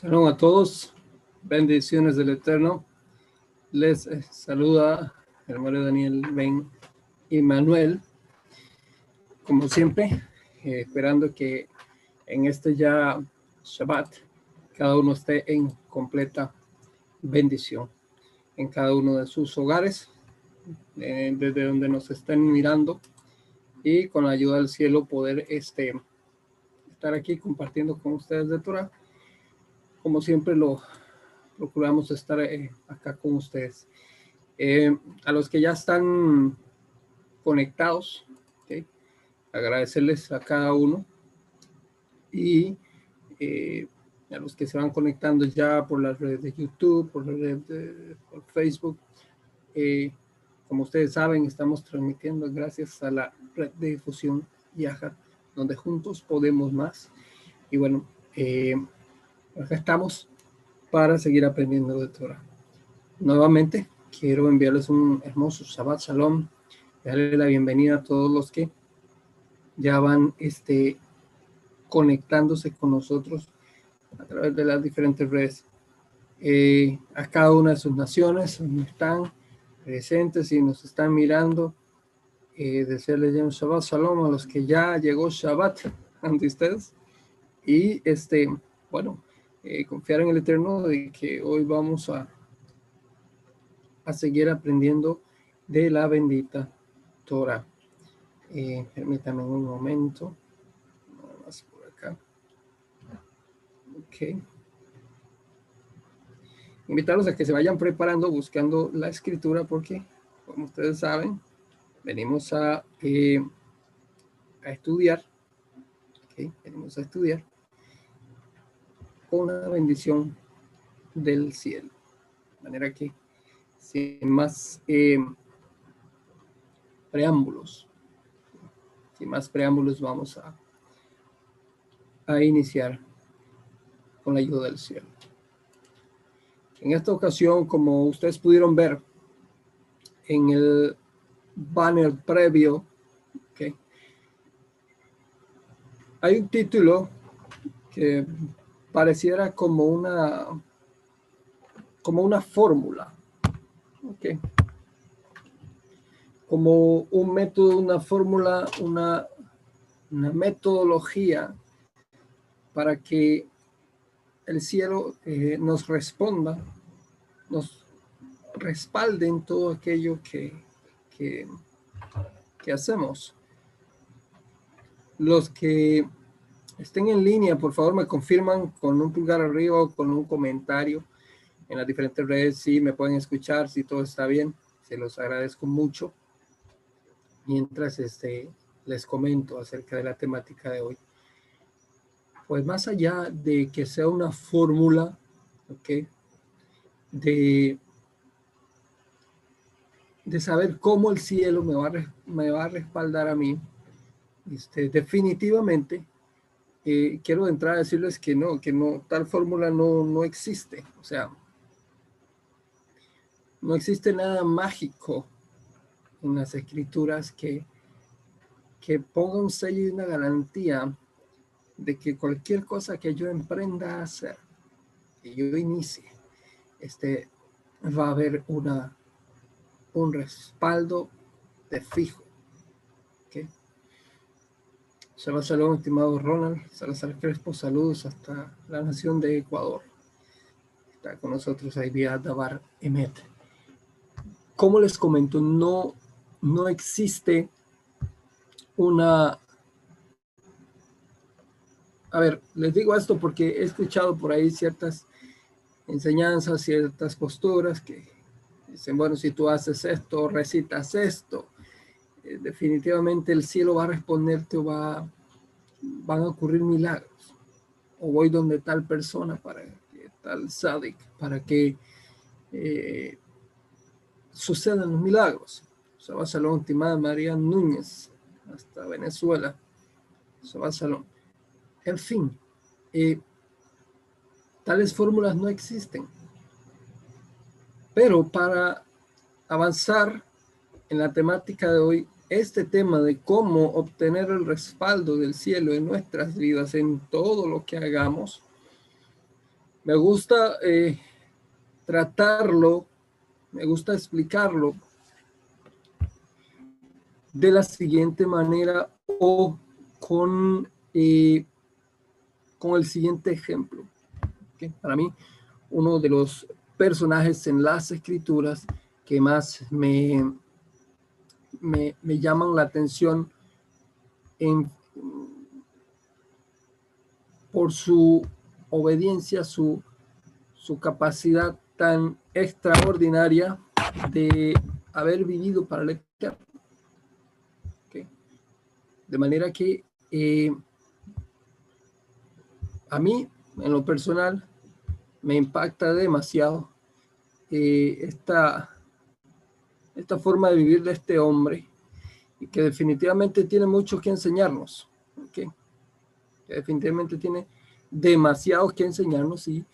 Saludos a todos, bendiciones del Eterno. Les eh, saluda el hermano Daniel Ben y Manuel, como siempre, eh, esperando que en este ya Shabbat cada uno esté en completa bendición en cada uno de sus hogares, eh, desde donde nos estén mirando y con la ayuda del cielo poder este, estar aquí compartiendo con ustedes de Torah como siempre lo procuramos estar eh, acá con ustedes. Eh, a los que ya están conectados, agradecerles a cada uno y eh, a los que se van conectando ya por las redes de YouTube, por las redes de Facebook. como ustedes saben, estamos transmitiendo gracias a la red de difusión Yaja, donde juntos podemos más. Y bueno, acá estamos para seguir aprendiendo de Torah. Nuevamente, quiero enviarles un hermoso Shabbat Shalom, darle la bienvenida a todos los que ya van este, conectándose con nosotros a través de las diferentes redes. Eh, a cada una de sus naciones están presentes y nos están mirando. Eh, desearles ya un Shabbat Shalom a los que ya llegó Shabbat ante ustedes. Y este, bueno, eh, confiar en el Eterno de que hoy vamos a, a seguir aprendiendo de la bendita Torah. Eh, permítame un momento. Nada más por acá. Ok. Invitarlos a que se vayan preparando, buscando la escritura, porque, como ustedes saben, venimos a, eh, a estudiar. Okay, venimos a estudiar una bendición del cielo. De manera que, sin más eh, preámbulos, sin más preámbulos, vamos a, a iniciar con la ayuda del cielo. En esta ocasión, como ustedes pudieron ver en el banner previo, hay un título que pareciera como una, como una fórmula. Okay. Como un método, una fórmula, una, una metodología para que el cielo eh, nos responda, nos respalde en todo aquello que, que, que hacemos. Los que estén en línea, por favor me confirman con un pulgar arriba o con un comentario en las diferentes redes si me pueden escuchar, si todo está bien. Se los agradezco mucho. Mientras este, les comento acerca de la temática de hoy. Pues más allá de que sea una fórmula, ¿ok? De, de saber cómo el cielo me va a, me va a respaldar a mí, este, definitivamente quiero entrar a decirles que no, que no, tal fórmula no, no existe. O sea, no existe nada mágico en las escrituras que, que ponga un sello y una garantía de que cualquier cosa que yo emprenda a hacer, que yo inicie, este, va a haber una, un respaldo de fijo. Shabbat Shalom, estimado Ronald Salazar Crespo, saludos hasta la nación de Ecuador. Está con nosotros ahí vía Dabar Emet. Como les comento, no, no existe una... A ver, les digo esto porque he escuchado por ahí ciertas enseñanzas, ciertas posturas que dicen, bueno, si tú haces esto, recitas esto, eh, definitivamente el cielo va a responderte o va, van a ocurrir milagros. O voy donde tal persona para que tal sadik, para que eh, sucedan los milagros. Shabbat Salón, Timada María Núñez, hasta Venezuela. Shabbat Salón. En fin, eh, tales fórmulas no existen. Pero para avanzar en la temática de hoy, este tema de cómo obtener el respaldo del cielo en nuestras vidas, en todo lo que hagamos, Me gusta eh, tratarlo, me gusta explicarlo de la siguiente manera o con, eh, con el siguiente ejemplo. Para mí, uno de los personajes en las escrituras que más me, me, me llaman la atención en, por su obediencia, su, su capacidad tan extraordinaria de haber vivido para el eterno. De manera que eh, a mí, en lo personal, me impacta demasiado eh, esta, esta forma de vivir de este hombre y que definitivamente tiene mucho que enseñarnos. Que definitivamente tiene demasiado que enseñarnos y,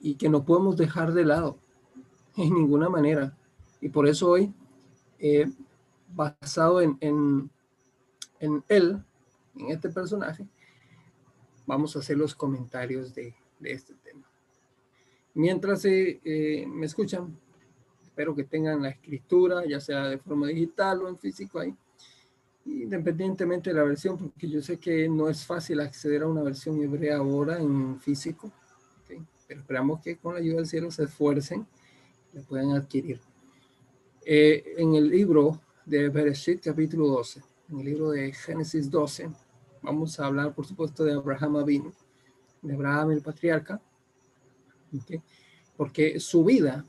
y que no podemos dejar de lado en ninguna manera. Y por eso hoy, eh, basado en, en, en, él, en este personaje, vamos a hacer los comentarios de, de este tema. Mientras eh, eh, me escuchan, espero que tengan la escritura, ya sea de forma digital o en físico ahí, independientemente de la versión, porque yo sé que no es fácil acceder a una versión hebrea ahora en físico, pero esperamos que con la ayuda del cielo se esfuercen y la puedan adquirir. Eh, en el libro de Bereshit, capítulo 12, en el libro de Génesis 12, vamos a hablar, por supuesto, de Abraham Abin, de Abraham el patriarca, porque su vida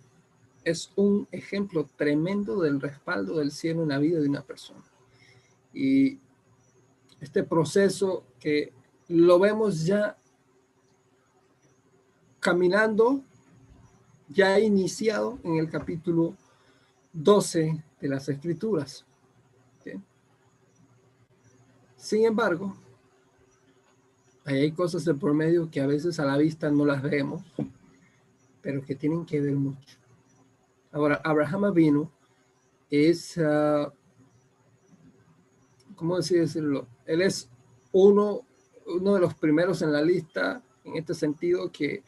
es un ejemplo tremendo del respaldo del cielo en la vida de una persona. Y este proceso que lo vemos ya caminando, ya iniciado en el capítulo 12 de las Escrituras. Sin embargo, hay cosas de por medio que a veces a la vista no las vemos, pero que tienen que ver mucho. Ahora, Abraham vino es uh, ¿cómo decirlo? Él es uno, uno de los primeros en la lista en este sentido que,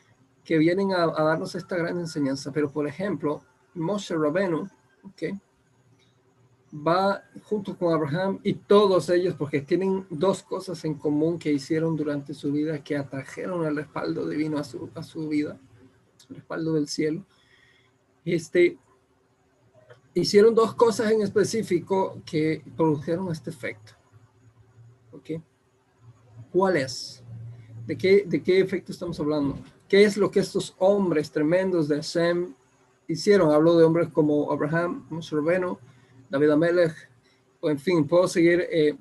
que vienen a, darnos esta gran enseñanza. Pero, por ejemplo, Moshe Rabenu, ¿okay? va junto con Abraham y todos ellos, porque tienen dos cosas en común que hicieron durante su vida, que atrajeron el respaldo divino a su, a su vida, el respaldo del cielo. Este, hicieron dos cosas en específico que produjeron este efecto. ¿Ok? ¿Cuál es? ¿De qué, ¿De qué efecto estamos hablando? ¿Qué es lo que estos hombres tremendos de Sem hicieron? Hablo de hombres como Abraham, Moshe David Amelech, o en fin, puedo seguir eh,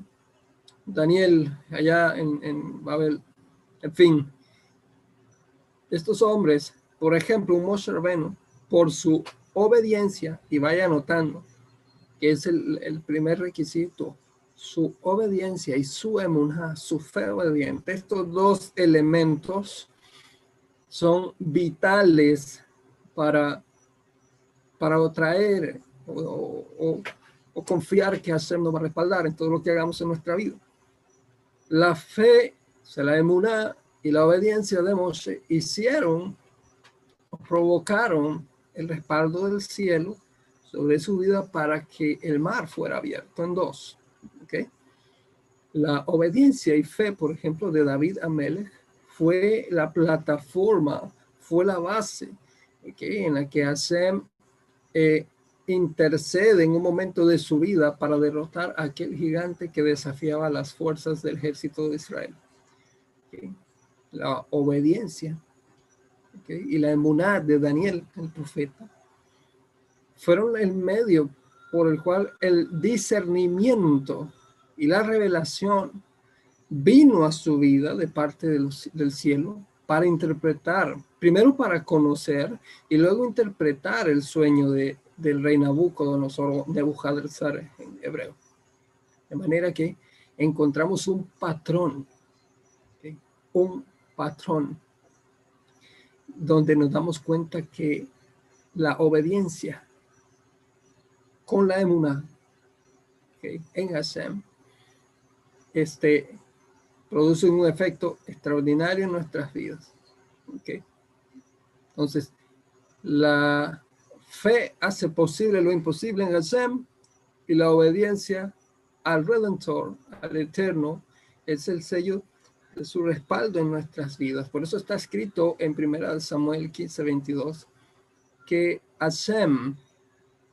Daniel allá en, en, Babel, en fin. Estos hombres, por ejemplo, Moshe Rabbeinu, por su obediencia, y vaya anotando, que es el, primer requisito, su obediencia y su emunha, su fe obediente. Estos dos elementos son vitales para, para traer o, confiar que Hashem nos va a respaldar en todo lo que hagamos en nuestra vida. La fe, se la emuná y la obediencia de Moshe hicieron, provocaron el respaldo del cielo sobre su vida para que el mar fuera abierto en dos. ¿okay? La obediencia y fe, por ejemplo, de David Amelech fue la plataforma, fue la base en la que Hashem eh, intercede en un momento de su vida para derrotar a aquel gigante que desafiaba las fuerzas del ejército de Israel. La obediencia y la emuná de Daniel, el profeta, fueron el medio por el cual el discernimiento y la revelación vino a su vida de parte del cielo para interpretar, primero para conocer y luego interpretar el sueño de, del rey Nabucodonosor, Nebuchadnezzar en hebreo. De manera que encontramos un patrón, un patrón donde nos damos cuenta que la obediencia con la emuna en Hashem este, produce un efecto extraordinario en nuestras vidas. Entonces, la fe hace posible lo imposible en Hashem y la obediencia al Redentor, al Eterno, es el sello su respaldo en nuestras vidas. Por eso está escrito en 1 Samuel 15, 22, que Hashem,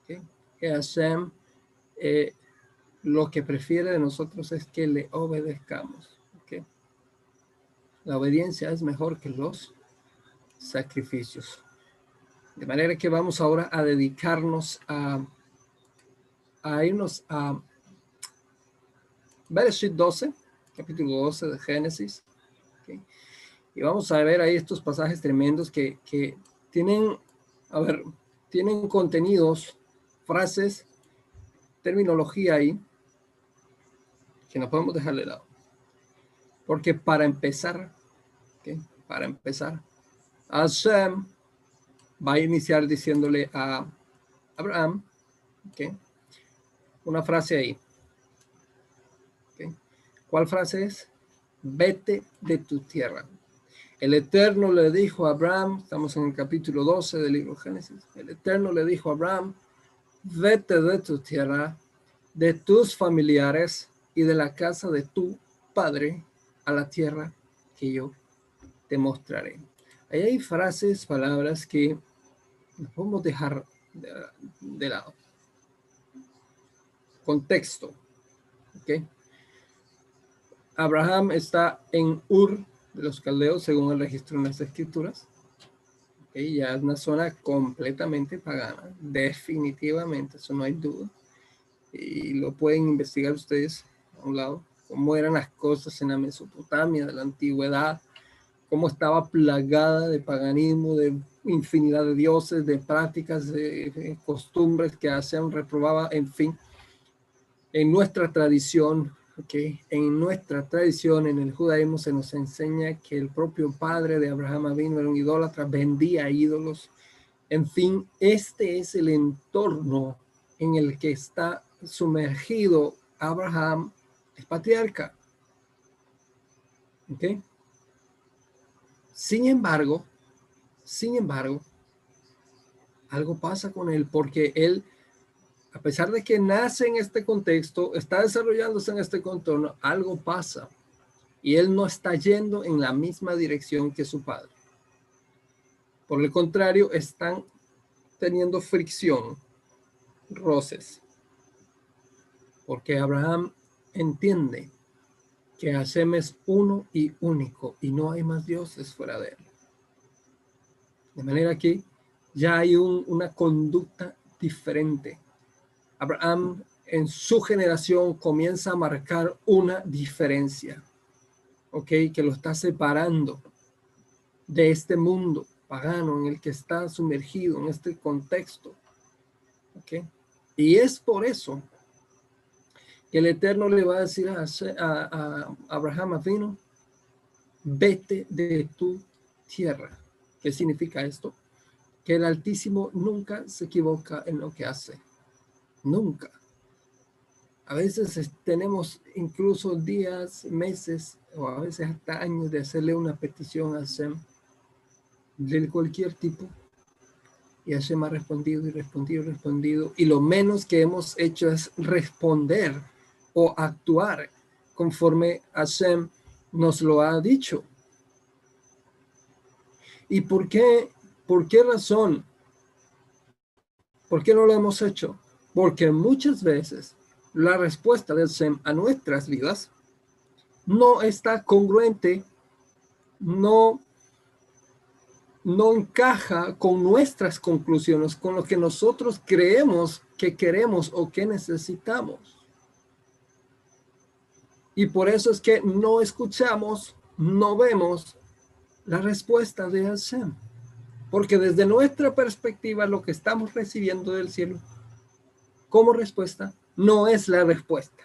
que Hashem eh, lo que prefiere de nosotros es que le obedezcamos. La obediencia es mejor que los sacrificios. De manera que vamos ahora a dedicarnos a, a irnos a Bereshit 12, capítulo 12 de Génesis. Y vamos a ver ahí estos pasajes tremendos que, tienen, a ver, tienen contenidos, frases, terminología ahí, que no podemos dejar de lado. Porque para empezar, para empezar, Hashem va a iniciar diciéndole a Abraham, una frase ahí. ¿Cuál frase es? Vete de tu tierra. El Eterno le dijo a Abraham, estamos en el capítulo 12 del libro Génesis, el Eterno le dijo a Abraham, vete de tu tierra, de tus familiares y de la casa de tu padre a la tierra que yo te mostraré. Ahí hay frases, palabras que podemos dejar de, de lado. Contexto. ¿ok? Abraham está en Ur de los caldeos, según el registro en las escrituras. ¿okay? Ya es una zona completamente pagana, definitivamente, eso no hay duda. Y lo pueden investigar ustedes a un lado, cómo eran las cosas en la Mesopotamia de la antigüedad, cómo estaba plagada de paganismo, de infinidad de dioses, de prácticas, de, costumbres que hacían, reprobaba, en fin. En nuestra tradición Okay. En nuestra tradición, en el judaísmo, se nos enseña que el propio padre de Abraham vino era un idólatra, vendía ídolos. En fin, este es el entorno en el que está sumergido Abraham, el patriarca. Okay. Sin embargo, sin embargo, algo pasa con él porque él a pesar de que nace en este contexto, está desarrollándose en este contorno, algo pasa y él no está yendo en la misma dirección que su padre. Por el contrario, están teniendo fricción, roces, porque Abraham entiende que Hashem es uno y único y no hay más dioses fuera de él. De manera que ya hay una conducta diferente Abraham en su generación comienza a marcar una diferencia, ¿ok? Que lo está separando de este mundo pagano en el que está sumergido en este contexto, ¿ok? Y es por eso que el Eterno le va a decir a, Abraham Avino, vete de tu tierra. ¿Qué significa esto? Que el Altísimo nunca se equivoca en lo que hace. Nunca. A veces tenemos incluso días, meses o a veces hasta años de hacerle una petición a Hashem de cualquier tipo. Y Hashem ha respondido y respondido y respondido. Y lo menos que hemos hecho es responder o actuar conforme Hashem nos lo ha dicho. ¿Y por qué? ¿Por qué razón? ¿Por qué no lo hemos hecho? Porque muchas veces la respuesta del SEM a nuestras vidas no está congruente, no, no encaja con nuestras conclusiones, con lo que nosotros creemos que queremos o que necesitamos. Y por eso es que no escuchamos, no vemos la respuesta de Hashem. Porque desde nuestra perspectiva lo que estamos recibiendo del cielo como respuesta no es la respuesta.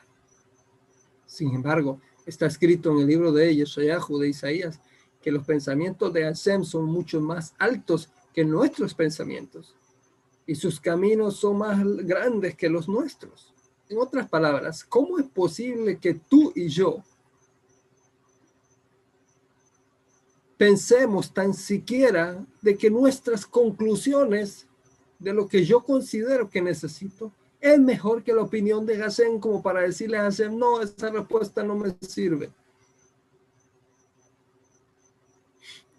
Sin embargo, está escrito en el libro de Yeshayahu de Isaías que los pensamientos de Hashem son mucho más altos que nuestros pensamientos y sus caminos son más grandes que los nuestros. En otras palabras, ¿cómo es posible que tú y yo pensemos tan siquiera de que nuestras conclusiones de lo que yo considero que necesito es mejor que la opinión de Hashem como para decirle a Hashem, no, esa respuesta no me sirve.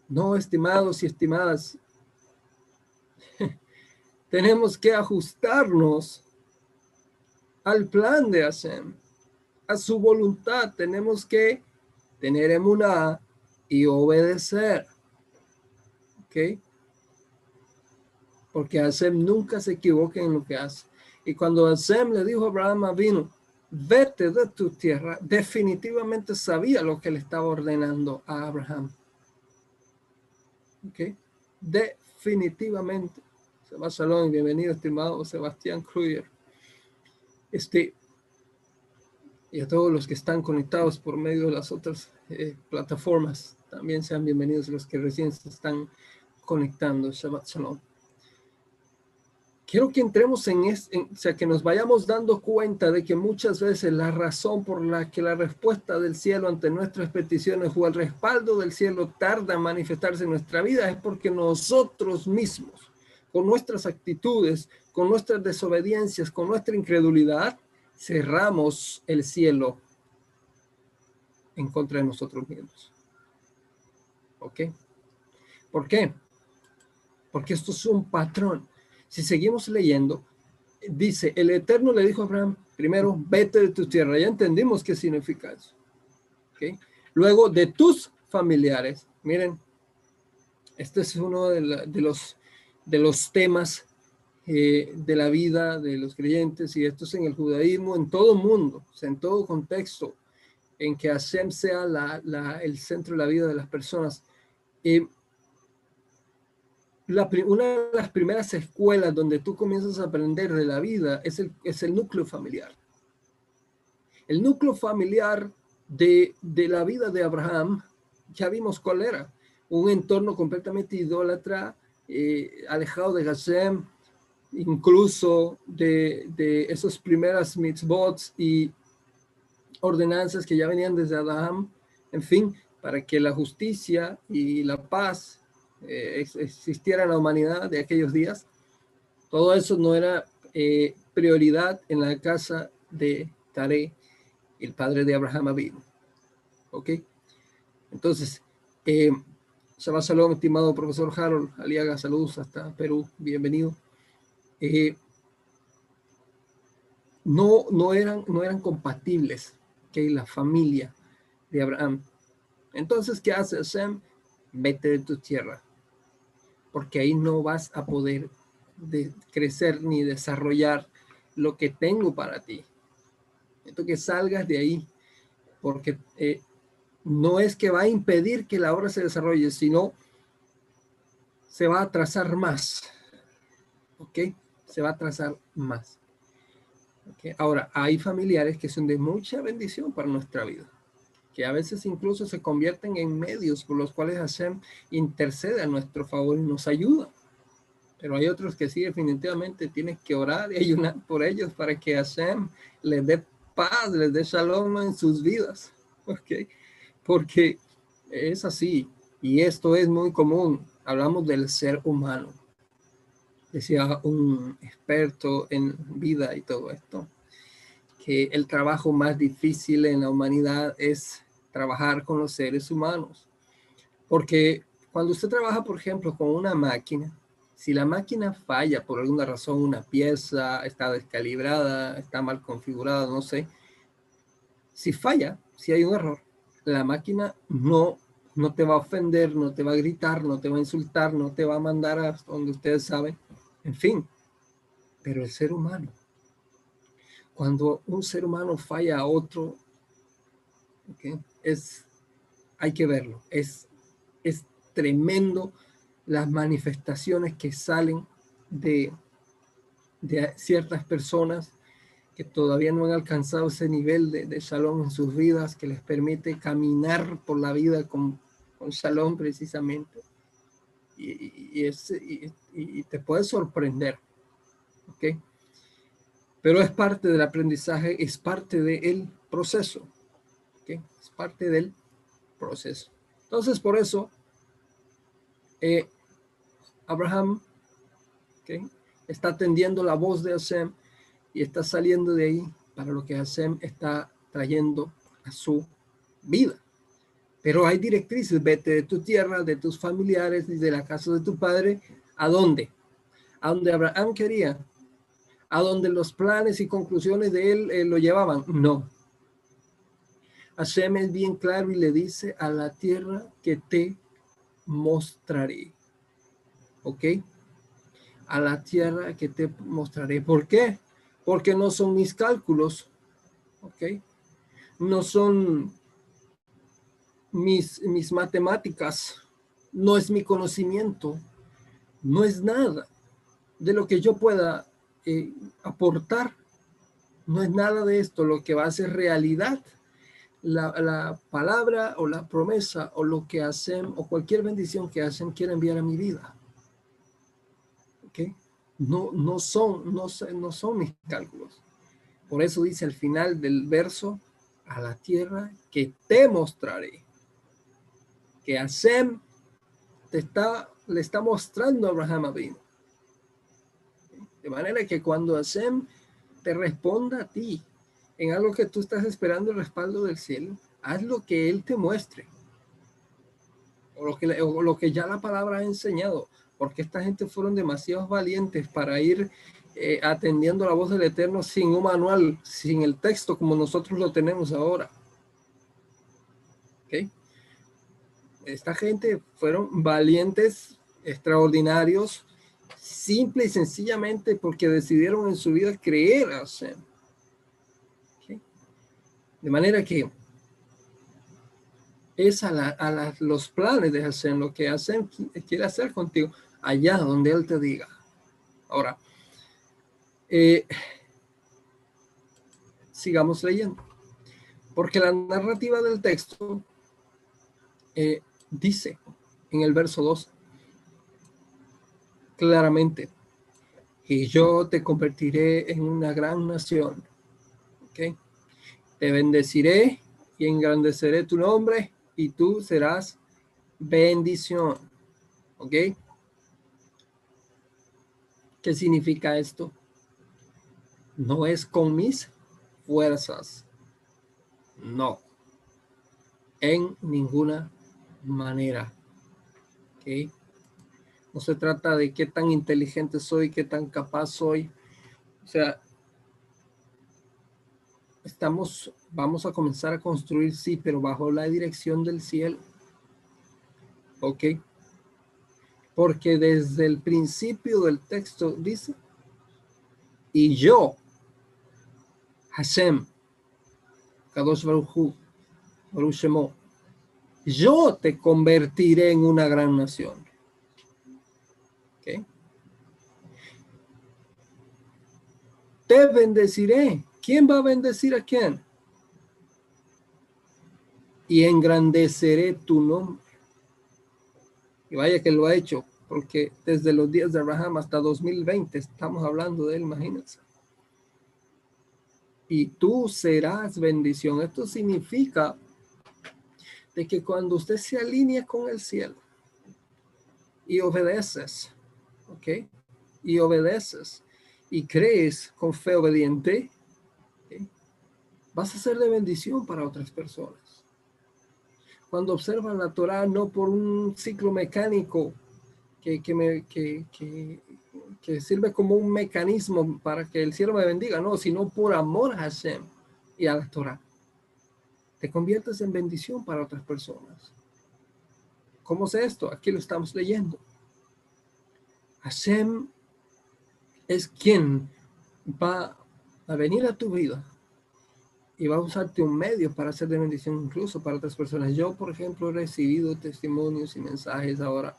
No, estimados y estimadas, tenemos que ajustarnos al plan de Hashem, a su voluntad. Tenemos que tener emuná y obedecer. ¿Ok? Porque Hashem nunca se equivoca en lo que hace. Y cuando Hashem le dijo a Abraham vino, vete de tu tierra, definitivamente sabía lo que le estaba ordenando a Abraham. ¿Ok? Definitivamente. Salón, bienvenido, estimado Sebastián Kruger. Este, y a todos los que están conectados por medio de las otras eh, plataformas, también sean bienvenidos los que recién se están conectando. Shabbat Shalom quiero que entremos en, esto, o sea, que nos vayamos dando cuenta de que muchas veces la razón por la que la respuesta del cielo ante nuestras peticiones o el respaldo del cielo tarda en manifestarse en nuestra vida es porque nosotros mismos, con nuestras actitudes, con nuestras desobediencias, con nuestra incredulidad, cerramos el cielo en contra de nosotros mismos. ¿Ok? ¿Por qué? Porque esto es un patrón si seguimos leyendo, dice, el Eterno le dijo a Abraham, primero, vete de tu tierra. Ya entendimos qué significa eso. Luego, de tus familiares. Miren, este es uno de, los, de los temas eh, de la vida de los creyentes y esto es en el judaísmo, en todo mundo, en todo contexto, en que Hashem sea el centro de la vida de las personas. Eh, una de las primeras escuelas donde tú comienzas a aprender de la vida es el, es el núcleo familiar. El núcleo familiar de, la vida de Abraham, ya vimos cuál era, un entorno completamente idólatra, eh, alejado de Hashem, incluso de, de esos primeras mitzvot y ordenanzas que ya venían desde Adán, en fin, para que la justicia y la paz eh, existiera en la humanidad de aquellos días, todo eso no era eh, prioridad en la casa de Tare, el padre de Abraham Abin. ¿Ok? Entonces, eh, Shabbat Shalom, estimado profesor Harold Aliaga, saludos hasta Perú, bienvenido. Eh, no, no, eran, no eran compatibles que la familia de Abraham. Entonces, ¿qué hace Hashem? Vete de tu tierra, porque ahí no vas a poder crecer ni desarrollar lo que tengo para ti. Esto que salgas de ahí, porque eh, no es que va a impedir que la obra se desarrolle, sino se va a trazar más. ¿Ok? Se va a trazar más. Ahora, hay familiares que son de mucha bendición para nuestra vida que a veces incluso se convierten en medios por los cuales Hashem intercede a nuestro favor y nos ayuda. Pero hay otros que sí, definitivamente tienes que orar y ayunar por ellos para que Hashem les dé paz, les dé shalom en sus vidas. ¿Ok? Porque es así. Y esto es muy común. Hablamos del ser humano. Decía un experto en vida y todo esto que el trabajo más difícil en la humanidad es trabajar con los seres humanos. Porque cuando usted trabaja, por ejemplo, con una máquina, si la máquina falla por alguna razón, una pieza está descalibrada, está mal configurada, no sé, si falla, si hay un error, la máquina no, no te va a ofender, no te va a gritar, no te va a insultar, no te va a mandar a donde ustedes saben, en fin, pero el ser humano, cuando un ser humano falla a otro, es, hay que verlo, es, es tremendo las manifestaciones que salen de, de ciertas personas que todavía no han alcanzado ese nivel de, de shalom en sus vidas que les permite caminar por la vida con, con shalom precisamente. Y, y, te puede sorprender. ¿ok? Pero es parte del aprendizaje, es parte del proceso. Parte del proceso. Entonces, por eso, eh, Abraham está atendiendo la voz de Hashem y está saliendo de ahí para lo que Hashem está trayendo a su vida. Pero hay directrices, vete de tu tierra, de tus familiares y de la casa de tu padre, ¿a dónde? A donde Abraham quería, a donde los planes y conclusiones de él eh, lo llevaban. No. Hashem es bien claro y le dice a la tierra que te mostraré. ¿Ok? A la tierra que te mostraré. ¿Por qué? Porque no son mis cálculos. ¿Ok? No son mis, mis matemáticas, no es mi conocimiento, no es nada de lo que yo pueda eh, aportar, no es nada de esto lo que va a ser realidad. La, palabra o la promesa o lo que hacen o cualquier bendición que hacen quiere enviar a mi vida. ¿Ok? No, no, son, no, no son mis cálculos. Por eso dice al final del verso, a la tierra que te mostraré que Hashem te está, le está mostrando a Abraham Abin. De manera que cuando Hashem te responda a ti en algo que tú estás esperando el respaldo del cielo, haz lo que Él te muestre. O lo que, ya la palabra ha enseñado. Porque esta gente fueron demasiado valientes para ir eh, atendiendo la voz del Eterno sin un manual, sin el texto como nosotros lo tenemos ahora. ¿Okay? esta gente fueron valientes, extraordinarios, simple y sencillamente porque decidieron en su vida creer a. De manera que es a, los planes de Hashem lo que Hashem quiere hacer contigo, allá donde Él te diga. Ahora, eh, sigamos leyendo, porque la narrativa del texto eh, dice en el verso 2 claramente, y yo te convertiré en una gran nación. ¿ok? Te bendeciré y engrandeceré tu nombre y tú serás bendición. ¿Ok? ¿Qué significa esto? No es con mis fuerzas. No. En ninguna manera. ¿okay? No se trata de qué tan inteligente soy, qué tan capaz soy. O sea, estamos, vamos a comenzar a construir, sí, pero bajo la dirección del cielo. ¿Ok? Porque desde el principio del texto dice, y yo, Hashem, Kadosh Baruch Baruch Shemo, yo te convertiré en una gran nación. Te bendeciré. ¿Quién va a bendecir a quién? Y engrandeceré tu nombre. Y vaya que lo ha hecho, porque desde los días de Abraham hasta 2020 estamos hablando de él, imagínense. Y tú serás bendición. Esto significa de que cuando usted se alinea con el cielo y obedeces, ¿ok? Y obedeces y crees con fe obediente, vas a ser de bendición para otras personas. Cuando observan la Torah no por un ciclo mecánico que, que, me, que, que, sirve como un mecanismo para que el cielo me bendiga, no, sino por amor a Hashem y a la Torah te conviertes en bendición para otras personas. ¿Cómo es esto? Aquí lo estamos leyendo. Hashem es quien va a venir a tu vida y va a usarte un medio para hacer de bendición incluso para otras personas. Yo, por ejemplo, he recibido testimonios y mensajes ahora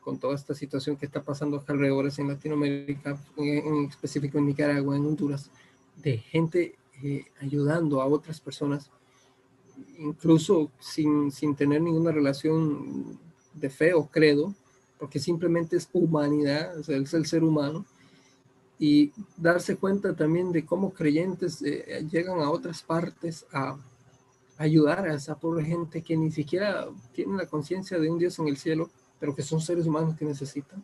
con toda esta situación que está pasando acá alrededor en Latinoamérica, en, específico en Nicaragua, en Honduras, de gente eh, ayudando a otras personas incluso sin, tener ninguna relación de fe o credo, porque simplemente es humanidad, es el ser humano, y darse cuenta también de cómo creyentes eh, llegan a otras partes a ayudar a esa pobre gente que ni siquiera tiene la conciencia de un Dios en el cielo, pero que son seres humanos que necesitan.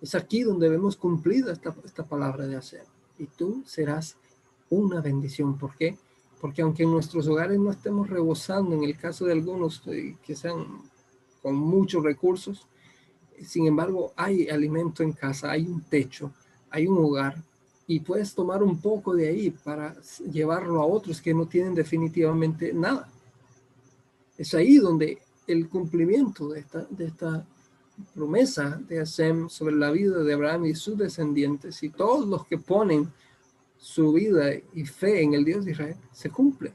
Es aquí donde vemos cumplida esta, esta palabra de hacer. Y tú serás una bendición. ¿Por qué? Porque aunque en nuestros hogares no estemos rebosando, en el caso de algunos eh, que sean con muchos recursos, sin embargo hay alimento en casa, hay un techo, hay un hogar y puedes tomar un poco de ahí para llevarlo a otros que no tienen definitivamente nada. Es ahí donde el cumplimiento de esta, de esta promesa de Hashem sobre la vida de Abraham y sus descendientes y todos los que ponen su vida y fe en el Dios de Israel se cumple.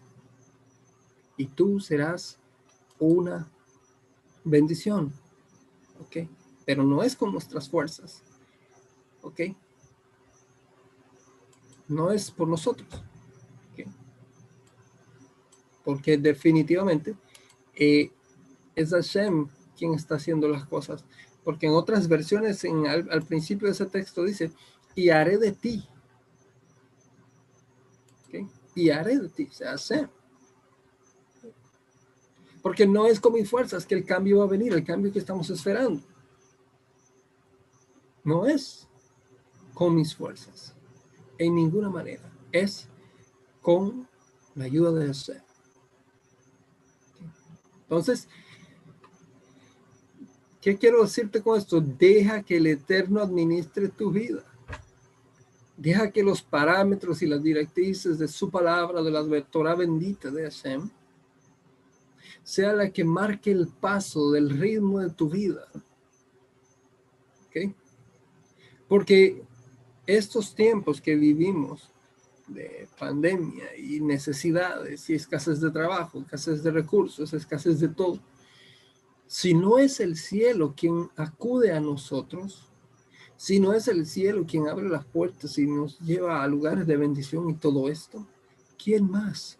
Y tú serás una bendición. ¿Ok? Pero no es con nuestras fuerzas. ¿Ok? No es por nosotros. Porque definitivamente eh, es Hashem quien está haciendo las cosas. Porque en otras versiones, en, al, principio de ese texto dice, y haré de ti. Y haré de ti, se hace. Porque no es con mis fuerzas que el cambio va a venir, el cambio que estamos esperando. No es con mis fuerzas, en ninguna manera. Es con la ayuda de Dios. Entonces, ¿Qué quiero decirte con esto? Deja que el Eterno administre tu vida. Deja que los parámetros y las directrices de su palabra, de la Torah bendita de Hashem, sea la que marque el paso del ritmo de tu vida. ¿Ok? Porque estos tiempos que vivimos de pandemia y necesidades y escasez de trabajo, escasez de recursos, escasez de todo, si no es el cielo quien acude a nosotros, si no es el cielo quien abre las puertas y nos lleva a lugares de bendición y todo esto, ¿quién más?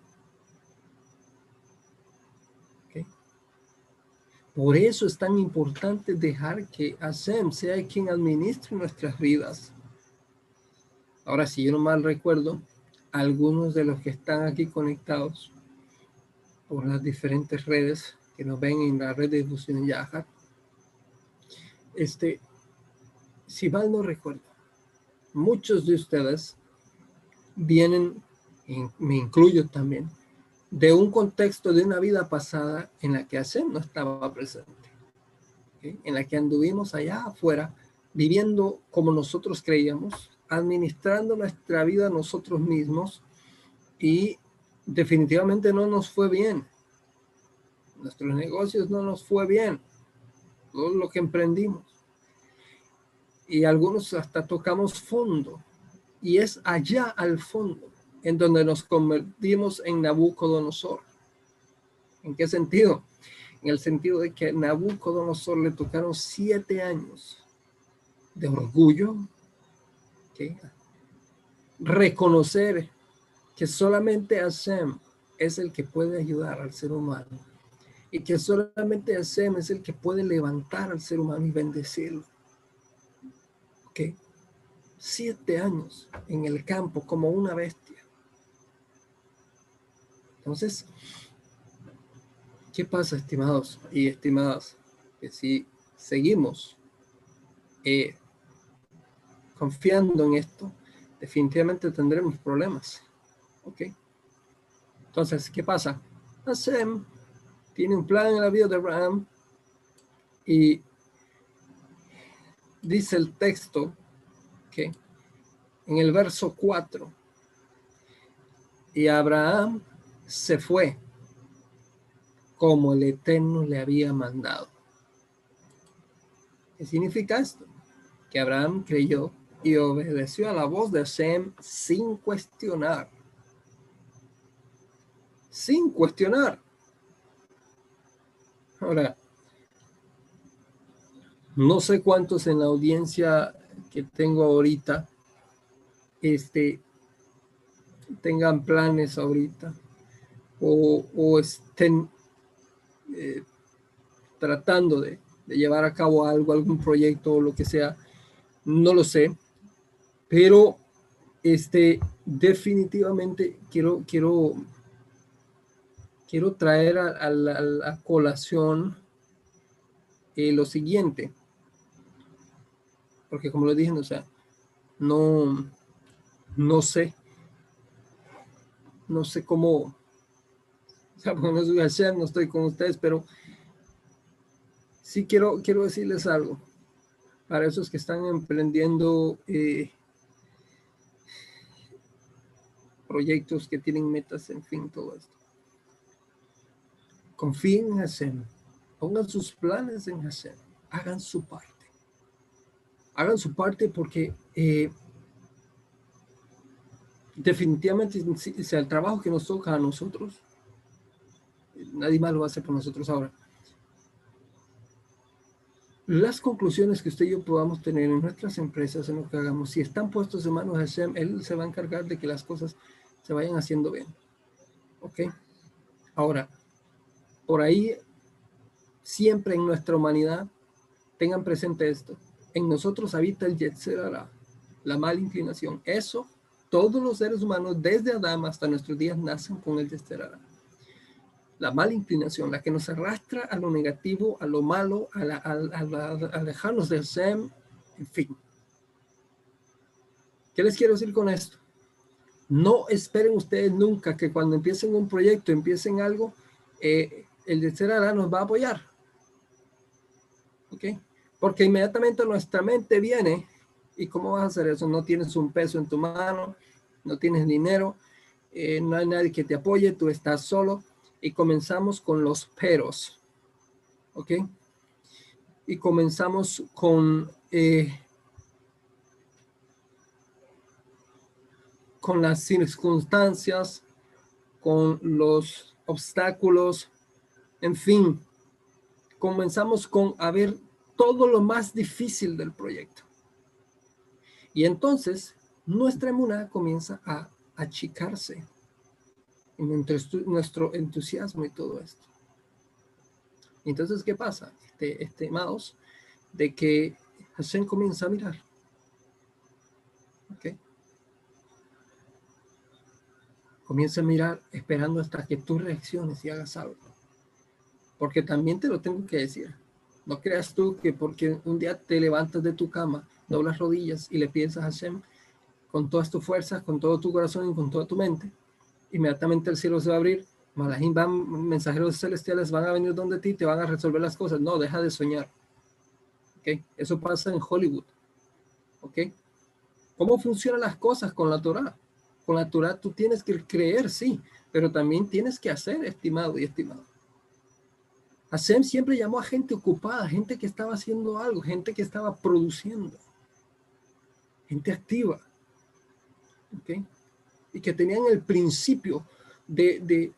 Por eso es tan importante dejar que Hashem sea quien administre nuestras vidas. Ahora, si yo no mal recuerdo, algunos de los que están aquí conectados por las diferentes redes que nos ven en la red de difusión Yahar, este, si mal no recuerdo, muchos de ustedes vienen, me incluyo también, de un contexto de una vida pasada en la que Hashem no estaba presente, en la que anduvimos allá afuera, viviendo como nosotros creíamos, administrando nuestra vida nosotros mismos y definitivamente no nos fue bien nuestros negocios no nos fue bien, todo lo que emprendimos. Y algunos hasta tocamos fondo. Y es allá al fondo en donde nos convertimos en Nabucodonosor. ¿En qué sentido? En el sentido de que a Nabucodonosor le tocaron siete años de orgullo, reconocer que solamente Hashem es el que puede ayudar al ser humano y que solamente Hashem es el que puede levantar al ser humano y bendecirlo. ¿Ok? Siete años en el campo como una bestia. Entonces, ¿qué pasa, estimados y estimadas? Que si seguimos eh, confiando en esto, definitivamente tendremos problemas. ¿Ok? Entonces, ¿qué pasa? Hashem tiene un plan en la vida de Abraham y dice el texto que en el verso 4, y Abraham se fue como el Eterno le había mandado. ¿Qué significa esto? Que Abraham creyó y obedeció a la voz de Hashem sin cuestionar. Sin cuestionar. Ahora, no sé cuántos en la audiencia que tengo ahorita este, tengan planes ahorita o, estén eh, tratando de, de, llevar a cabo algo, algún proyecto o lo que sea, no lo sé, pero este, definitivamente quiero, quiero quiero traer a, la colación eh, lo siguiente, porque como lo dije, o sea, no, no sé, no sé cómo, o sea, no no estoy con ustedes, pero sí quiero, quiero decirles algo. Para esos que están emprendiendo eh, proyectos que tienen metas, en fin, todo esto. Confíen en Hashem, pongan sus planes en Hashem, hagan su parte. Hagan su parte porque eh, definitivamente sea el trabajo que nos toca a nosotros, nadie más lo va a hacer por nosotros ahora las conclusiones que usted y yo podamos tener en nuestras empresas, en lo que hagamos, si están puestos en manos de Hashem, Él se va a encargar de que las cosas se vayan haciendo bien. ¿Ok? Ahora, por ahí, siempre en nuestra humanidad, tengan presente esto. En nosotros habita el Yetzerara, la mala inclinación. Eso, todos los seres humanos, desde Adán hasta nuestros días, nacen con el Yetzerara la mala inclinación, la que nos arrastra a lo negativo, a lo malo, a, alejarnos del SEM, en fin. ¿Qué les quiero decir con esto? No esperen ustedes nunca que cuando empiecen un proyecto, empiecen algo, eh, el de Serara nos va a apoyar. ¿Ok? Porque inmediatamente nuestra mente viene y ¿cómo vas a hacer eso? No tienes un peso en tu mano, no tienes dinero, eh, no hay nadie que te apoye, tú estás solo y comenzamos con los peros. ¿Ok? Y comenzamos con, eh, con las circunstancias, con los obstáculos, en fin, comenzamos con a ver todo lo más difícil del proyecto. Y entonces nuestra emuna comienza a achicarse nuestro entusiasmo y todo esto. Entonces, ¿qué pasa? Este, este de que Hashem comienza a mirar. ¿Ok? Comienza a mirar esperando hasta que tú reacciones y hagas algo. Porque también te lo tengo que decir. No creas tú que porque un día te levantas de tu cama, doblas rodillas y le piensas a Hashem con todas tus fuerzas, con todo tu corazón y con toda tu mente, inmediatamente el cielo se va a abrir, Malahim van, mensajeros celestiales van a venir donde ti, te van a resolver las cosas. No, deja de soñar. ¿Ok? Eso pasa en Hollywood. ¿Ok? ¿Cómo funcionan las cosas con la Torah? Con la Torah tú tienes que creer, sí, pero también tienes que hacer, estimado y estimado. Hashem siempre llamó a gente ocupada, gente que estaba haciendo algo, gente que estaba produciendo, gente activa. ¿Ok? y que tenían el principio de,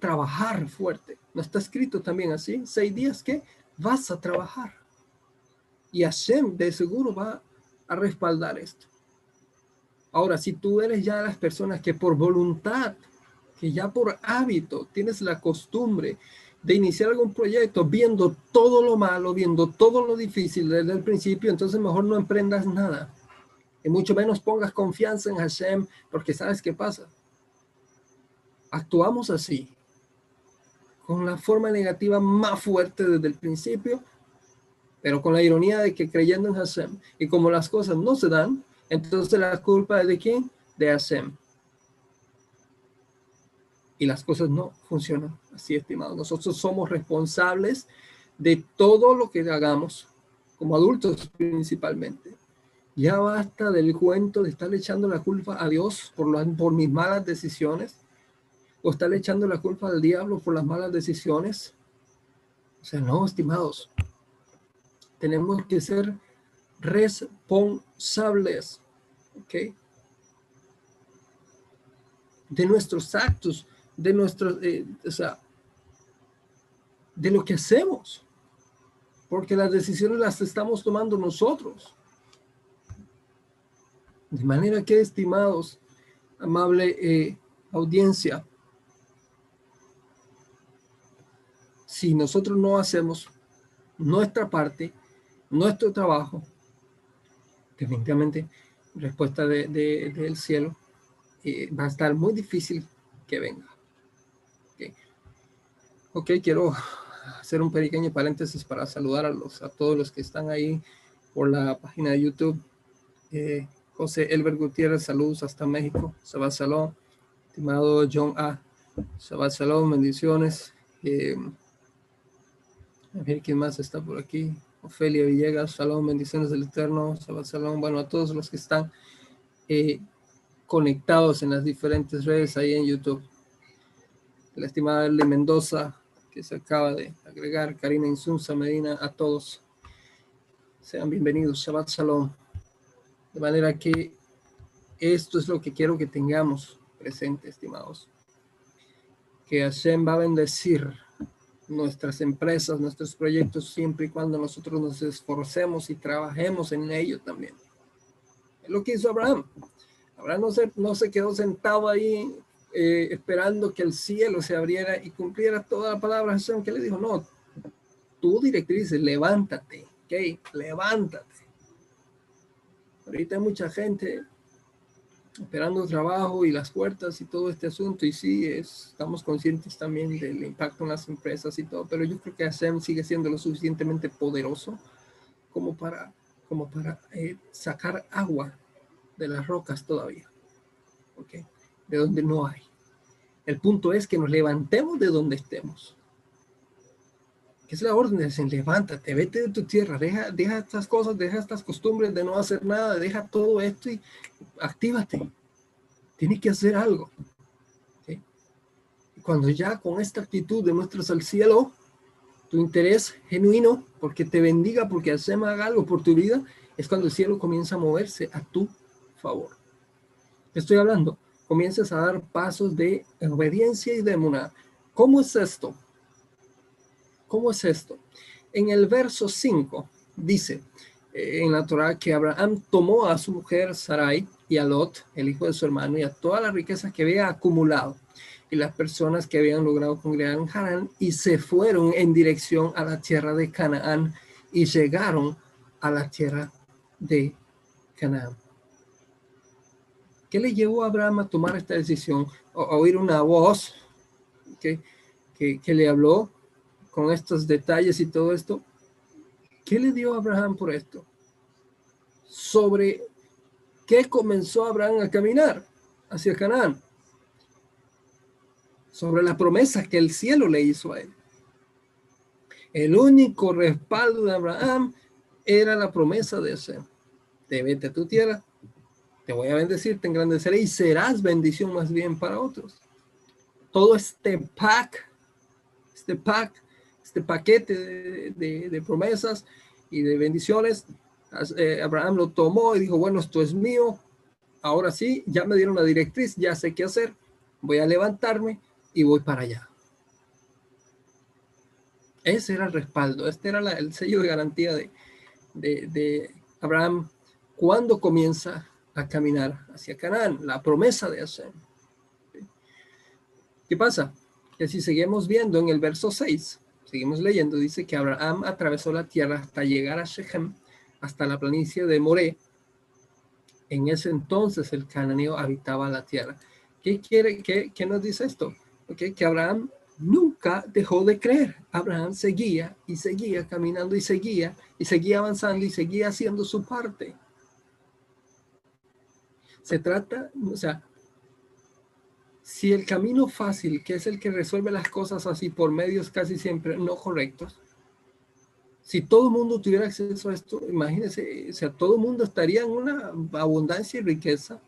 trabajar fuerte. ¿No está escrito también así? Seis días que vas a trabajar. Y Hashem de seguro va a respaldar esto. Ahora, si tú eres ya de las personas que por voluntad, que ya por hábito tienes la costumbre de iniciar algún proyecto viendo todo lo malo, viendo todo lo difícil desde el principio, entonces mejor no emprendas nada y mucho menos pongas confianza en Hashem, porque sabes qué pasa. Actuamos así, con la forma negativa más fuerte desde el principio, pero con la ironía de que creyendo en Hashem, y como las cosas no se dan, entonces la culpa es de quién? De Hashem. Y las cosas no funcionan así, estimados. Nosotros somos responsables de todo lo que hagamos, como adultos principalmente. Ya basta del cuento de estarle echando la culpa a Dios por, por mis malas decisiones o estarle echando la culpa al diablo por las malas decisiones. O sea, no, estimados. Tenemos que ser responsables, ¿ok? De nuestros actos, de nuestros, eh, o sea, de lo que hacemos, porque las decisiones las estamos tomando nosotros. De manera que, estimados, amable eh, audiencia, si nosotros no hacemos nuestra parte, nuestro trabajo, definitivamente, respuesta del cielo, eh, va a estar muy difícil que venga. ok, quiero hacer un pequeño paréntesis para saludar a, los, a todos los que están ahí por la página de YouTube. Eh, José Elber Gutiérrez, saludos hasta México. Shabbat. Estimado John A. Shabbat Salón, bendiciones. Eh, a ver quién más está por aquí. Ofelia Villegas, Salón, bendiciones del Eterno. Shabbat Salón. Bueno, a todos los que están eh, conectados en las diferentes redes ahí en YouTube. La estimada L. Mendoza, que se acaba de agregar, Karina Insunza Medina, a todos. Sean bienvenidos. Shabbat Salón. De manera que esto es lo que quiero que tengamos presente, estimados. Que Hashem va a bendecir nuestras empresas, nuestros proyectos, siempre y cuando nosotros nos esforcemos y trabajemos en ello también. Es lo que hizo Abraham. Abraham no se, no se quedó sentado ahí eh, esperando que el cielo se abriera y cumpliera toda la palabra de que le dijo, no, tú directriz, levántate, ¿ok? Levántate. Ahorita hay mucha gente esperando trabajo y las puertas y todo este asunto. Y sí, estamos conscientes también del impacto en las empresas y todo, pero yo creo que Hashem sigue siendo lo suficientemente poderoso como para, como para eh, sacar agua de las rocas todavía. ¿Ok? De donde no hay. El punto es que nos levantemos de donde estemos es la orden de decir, levántate, vete de tu tierra, deja, deja estas cosas, deja estas costumbres de no hacer nada, deja todo esto y actívate. Tienes que hacer algo. Y cuando ya con esta actitud demuestras al cielo tu interés genuino, porque te bendiga, porque hacemos algo por tu vida, es cuando el cielo comienza a moverse a tu favor. estoy hablando? Comienzas a dar pasos de obediencia y de. ¿Cómo es esto? ¿Cómo es esto? En el verso 5 dice eh, en la Torah que Abraham tomó a su mujer Sarai y a Lot, el hijo de su hermano, y a todas las riquezas que había acumulado y las personas que habían logrado congregar en Harán y se fueron en dirección a la tierra de Canaán y llegaron a la tierra de Canaán. ¿Qué le llevó a Abraham a tomar esta decisión? A oír una voz que, que, que le habló con estos detalles y todo esto, ¿qué le dio Abraham por esto? Sobre qué comenzó Abraham a caminar hacia Canaán. Sobre la promesa que el cielo le hizo a él. El único respaldo de Abraham era la promesa de ese. Te vete tu tierra, te voy a bendecir, te engrandeceré y serás bendición más bien para otros. Todo este pack, este pack este paquete de, promesas y de bendiciones, eh, Abraham lo tomó y dijo, bueno, esto es mío, ahora sí, ya me dieron la directriz, ya sé qué hacer, voy a levantarme y voy para allá. Ese era el respaldo, este era el sello de garantía de, de Abraham cuando comienza a caminar hacia Canaán, la promesa de hacer. ¿Qué pasa? Que si seguimos viendo en el verso 6, seguimos leyendo, dice que Abraham atravesó la tierra hasta llegar a Shechem, hasta la planicie de Moré. En ese entonces el cananeo habitaba la tierra. ¿Qué quiere, qué, qué nos dice esto? Okay, que Abraham nunca dejó de creer. Abraham seguía y seguía caminando y seguía y seguía avanzando y seguía haciendo su parte. Se trata, o sea, si el camino fácil, que es el que resuelve las cosas así por medios casi siempre no correctos, si todo el mundo tuviera acceso a esto, imagínense, o sea, todo el mundo estaría en una abundancia y riqueza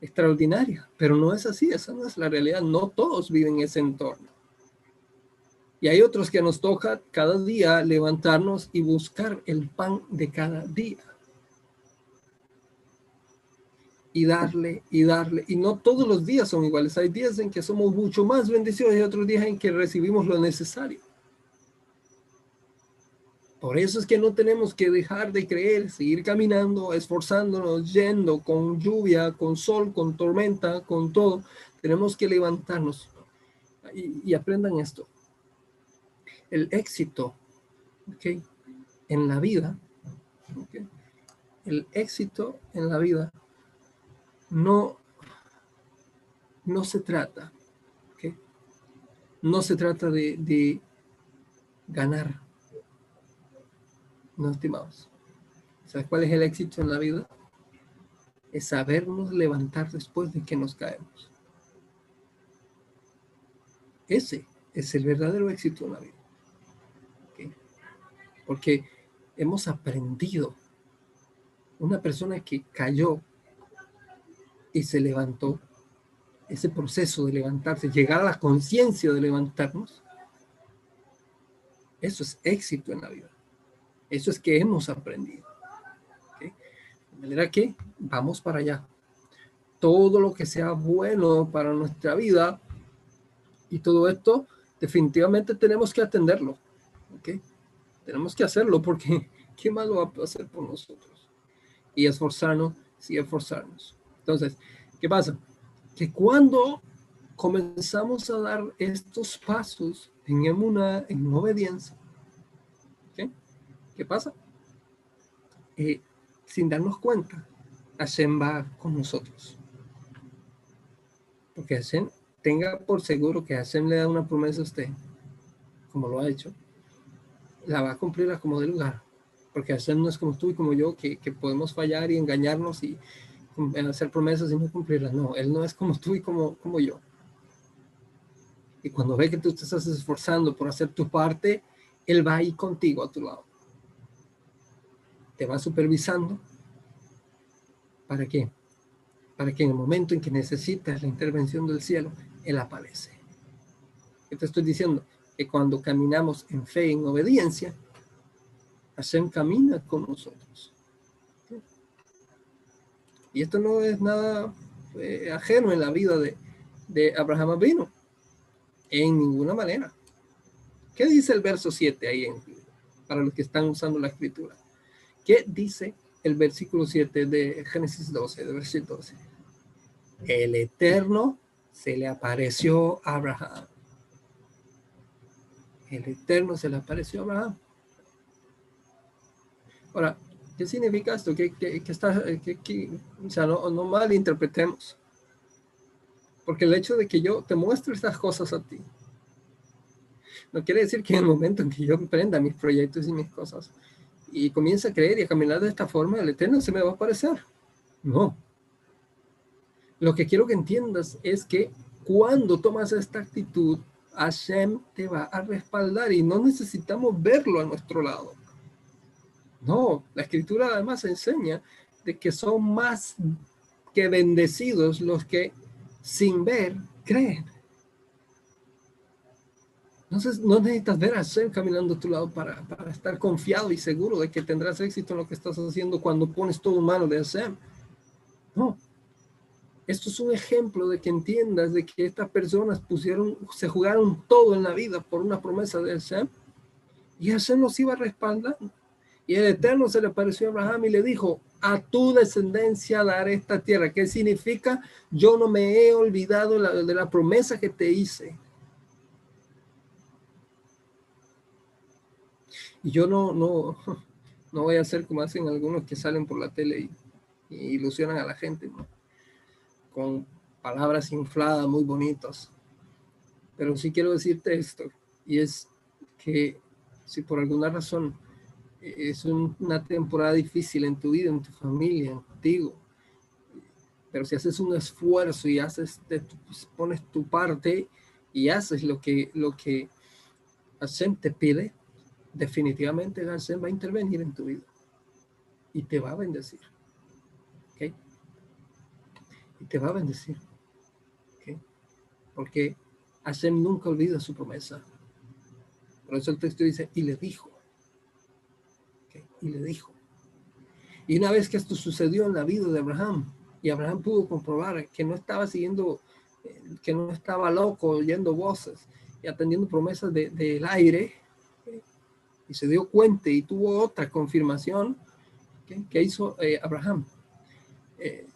extraordinaria, pero no es así, esa no es la realidad, no todos viven en ese entorno. Y hay otros que nos toca cada día levantarnos y buscar el pan de cada día y darle y darle. Y no todos los días son iguales. Hay días en que somos mucho más bendecidos y otros días en que recibimos lo necesario. Por eso es que no tenemos que dejar de creer, seguir caminando, esforzándonos, yendo con lluvia, con sol, con tormenta, con todo. Tenemos que levantarnos y, aprendan esto. El éxito ¿okay? en la vida, el éxito en la vida no, no se trata, no se trata de, ganar. No, estimados. ¿Sabes cuál es el éxito en la vida? Es sabernos levantar después de que nos caemos. Ese es el verdadero éxito en la vida. Porque hemos aprendido. Una persona que cayó y se levantó, ese proceso de levantarse, llegar a la conciencia de levantarnos, eso es éxito en la vida. Eso es que hemos aprendido. De manera que vamos para allá. Todo lo que sea bueno para nuestra vida y todo esto, definitivamente tenemos que atenderlo. Tenemos que hacerlo porque ¿qué más lo va a hacer por nosotros? Y esforzarnos, sí, esforzarnos. Entonces, ¿qué pasa? Que cuando comenzamos a dar estos pasos en una en obediencia, ¿qué pasa? Eh, sin darnos cuenta, Hashem va con nosotros. Porque Hashem, tenga por seguro que Hashem le da una promesa a usted, como lo ha hecho, la va a cumplir a como de lugar. Porque Hashem no es como tú y como yo, que, que podemos fallar y engañarnos y hacer promesas y no cumplirlas. No, Él no es como tú y como, como yo. Y cuando ve que tú te estás esforzando por hacer tu parte, Él va ahí contigo a tu lado. Te va supervisando. ¿Para qué? Para que en el momento en que necesitas la intervención del cielo, Él aparece. ¿Qué te estoy diciendo? que cuando caminamos en fe, en obediencia, Hashem camina con nosotros. Y esto no es nada eh, ajeno en la vida de, Abraham Abino, en ninguna manera. ¿Qué dice el verso 7 ahí en, para los que están usando la escritura? ¿Qué dice el versículo 7 de Génesis 12, de versículo 12? El Eterno se le apareció a Abraham el Eterno se le apareció a Abraham. Ahora, ¿qué significa esto? Que, está, que, o sea, no, no malinterpretemos. Porque el hecho de que yo te muestre estas cosas a ti, no quiere decir que en el momento en que yo emprenda mis proyectos y mis cosas y comience a creer y a caminar de esta forma, el Eterno se me va a aparecer. No. Lo que quiero que entiendas es que cuando tomas esta actitud, Hashem te va a respaldar y no necesitamos verlo a nuestro lado. No, la escritura además enseña de que son más que bendecidos los que sin ver creen. Entonces no necesitas ver a Hashem caminando a tu lado para, para, estar confiado y seguro de que tendrás éxito en lo que estás haciendo cuando pones todo en mano de Hashem. No, esto es un ejemplo de que entiendas de que estas personas pusieron, se jugaron todo en la vida por una promesa de Hashem y Hashem nos iba respaldando. Y el Eterno se le apareció a Abraham y le dijo, a tu descendencia daré esta tierra. ¿Qué significa? Yo no me he olvidado de la promesa que te hice. Y yo no, no, no voy a hacer como hacen algunos que salen por la tele y, y ilusionan a la gente. ¿no? con palabras infladas muy bonitas. Pero sí quiero decirte esto, y es que si por alguna razón es una temporada difícil en tu vida, en tu familia, contigo, pero si haces un esfuerzo y haces, te, pues, pones tu parte y haces lo que, lo que Hashem te pide, definitivamente Hashem va a intervenir en tu vida y te va a bendecir y te va a bendecir. Porque Hashem nunca olvida su promesa. Por eso el texto dice, y le dijo. Y le dijo. Y una vez que esto sucedió en la vida de Abraham, y Abraham pudo comprobar que no estaba siguiendo, eh, que no estaba loco oyendo voces y atendiendo promesas del aire, y se dio cuenta y tuvo otra confirmación que hizo eh, Abraham. Eh,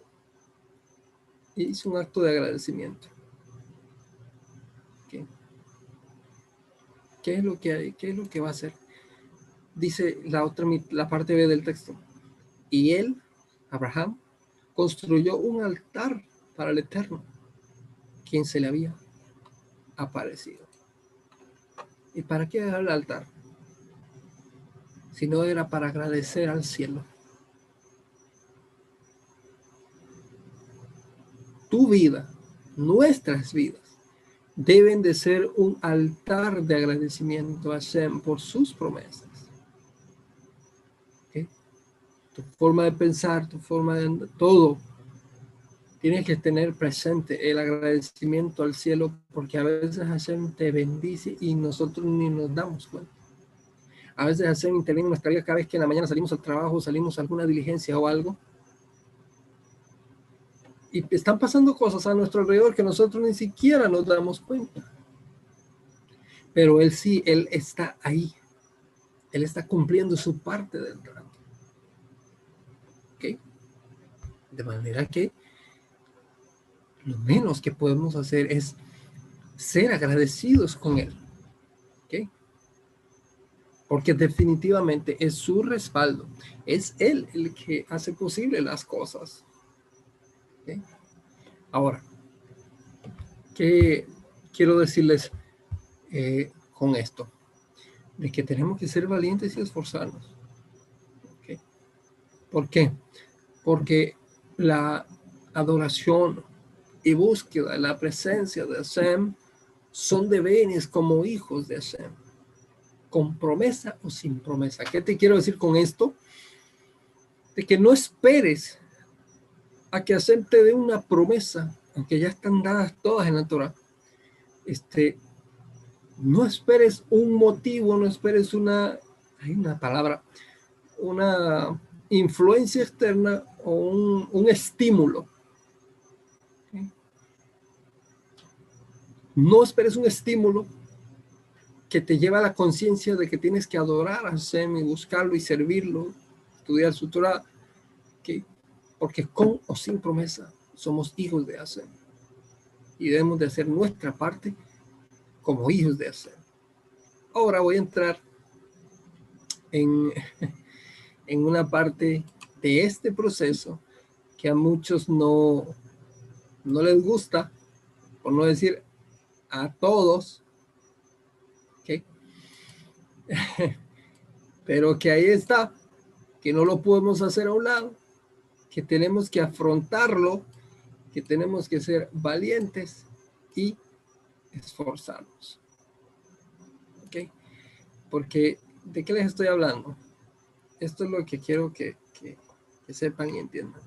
hizo un acto de agradecimiento. ¿Qué, es lo que? ¿Qué es lo que va a hacer? Dice la otra, la parte B del texto. Y él, Abraham, construyó un altar para el Eterno, quien se le había aparecido. ¿Y para qué era el altar? sino era para agradecer al cielo. Tu vida, nuestras vidas, deben de ser un altar de agradecimiento a Hashem por sus promesas. Tu forma de pensar, tu forma de todo, tienes que tener presente el agradecimiento al cielo porque a veces Hashem te bendice y nosotros ni nos damos cuenta. A veces Hashem interviene en nuestra vida cada vez que en la mañana salimos al trabajo, salimos a alguna diligencia o algo. Y están pasando cosas a nuestro alrededor que nosotros ni siquiera nos damos cuenta. Pero Él sí, Él está ahí. Él está cumpliendo su parte del trato. ¿Ok? De manera que lo menos que podemos hacer es ser agradecidos con Él. ¿Ok? Porque definitivamente es su respaldo. Es Él el que hace posible las cosas. Ahora, ¿qué quiero decirles eh, con esto? De que tenemos que ser valientes y esforzarnos. ¿Por qué? Porque la adoración y búsqueda de la presencia de Hashem son deberes como hijos de Hashem, con promesa o sin promesa. ¿Qué te quiero decir con esto? De que no esperes a que Hashem te dé una promesa, aunque ya están dadas todas en la Torah. Este, no esperes un motivo, no esperes una, hay una palabra, una influencia externa o un, un estímulo. No esperes un estímulo que te lleva a la conciencia de que tienes que adorar a Hashem y buscarlo y servirlo, estudiar su Torah. que porque con o sin promesa somos hijos de Hashem y debemos de hacer nuestra parte como hijos de Hashem. Ahora voy a entrar en, en una parte de este proceso que a muchos no, no les gusta, por no decir a todos, pero que ahí está, que no lo podemos hacer a un lado que tenemos que afrontarlo, que tenemos que ser valientes y esforzarnos. ¿Ok? Porque, ¿de qué les estoy hablando? Esto es lo que quiero que, sepan y entiendan.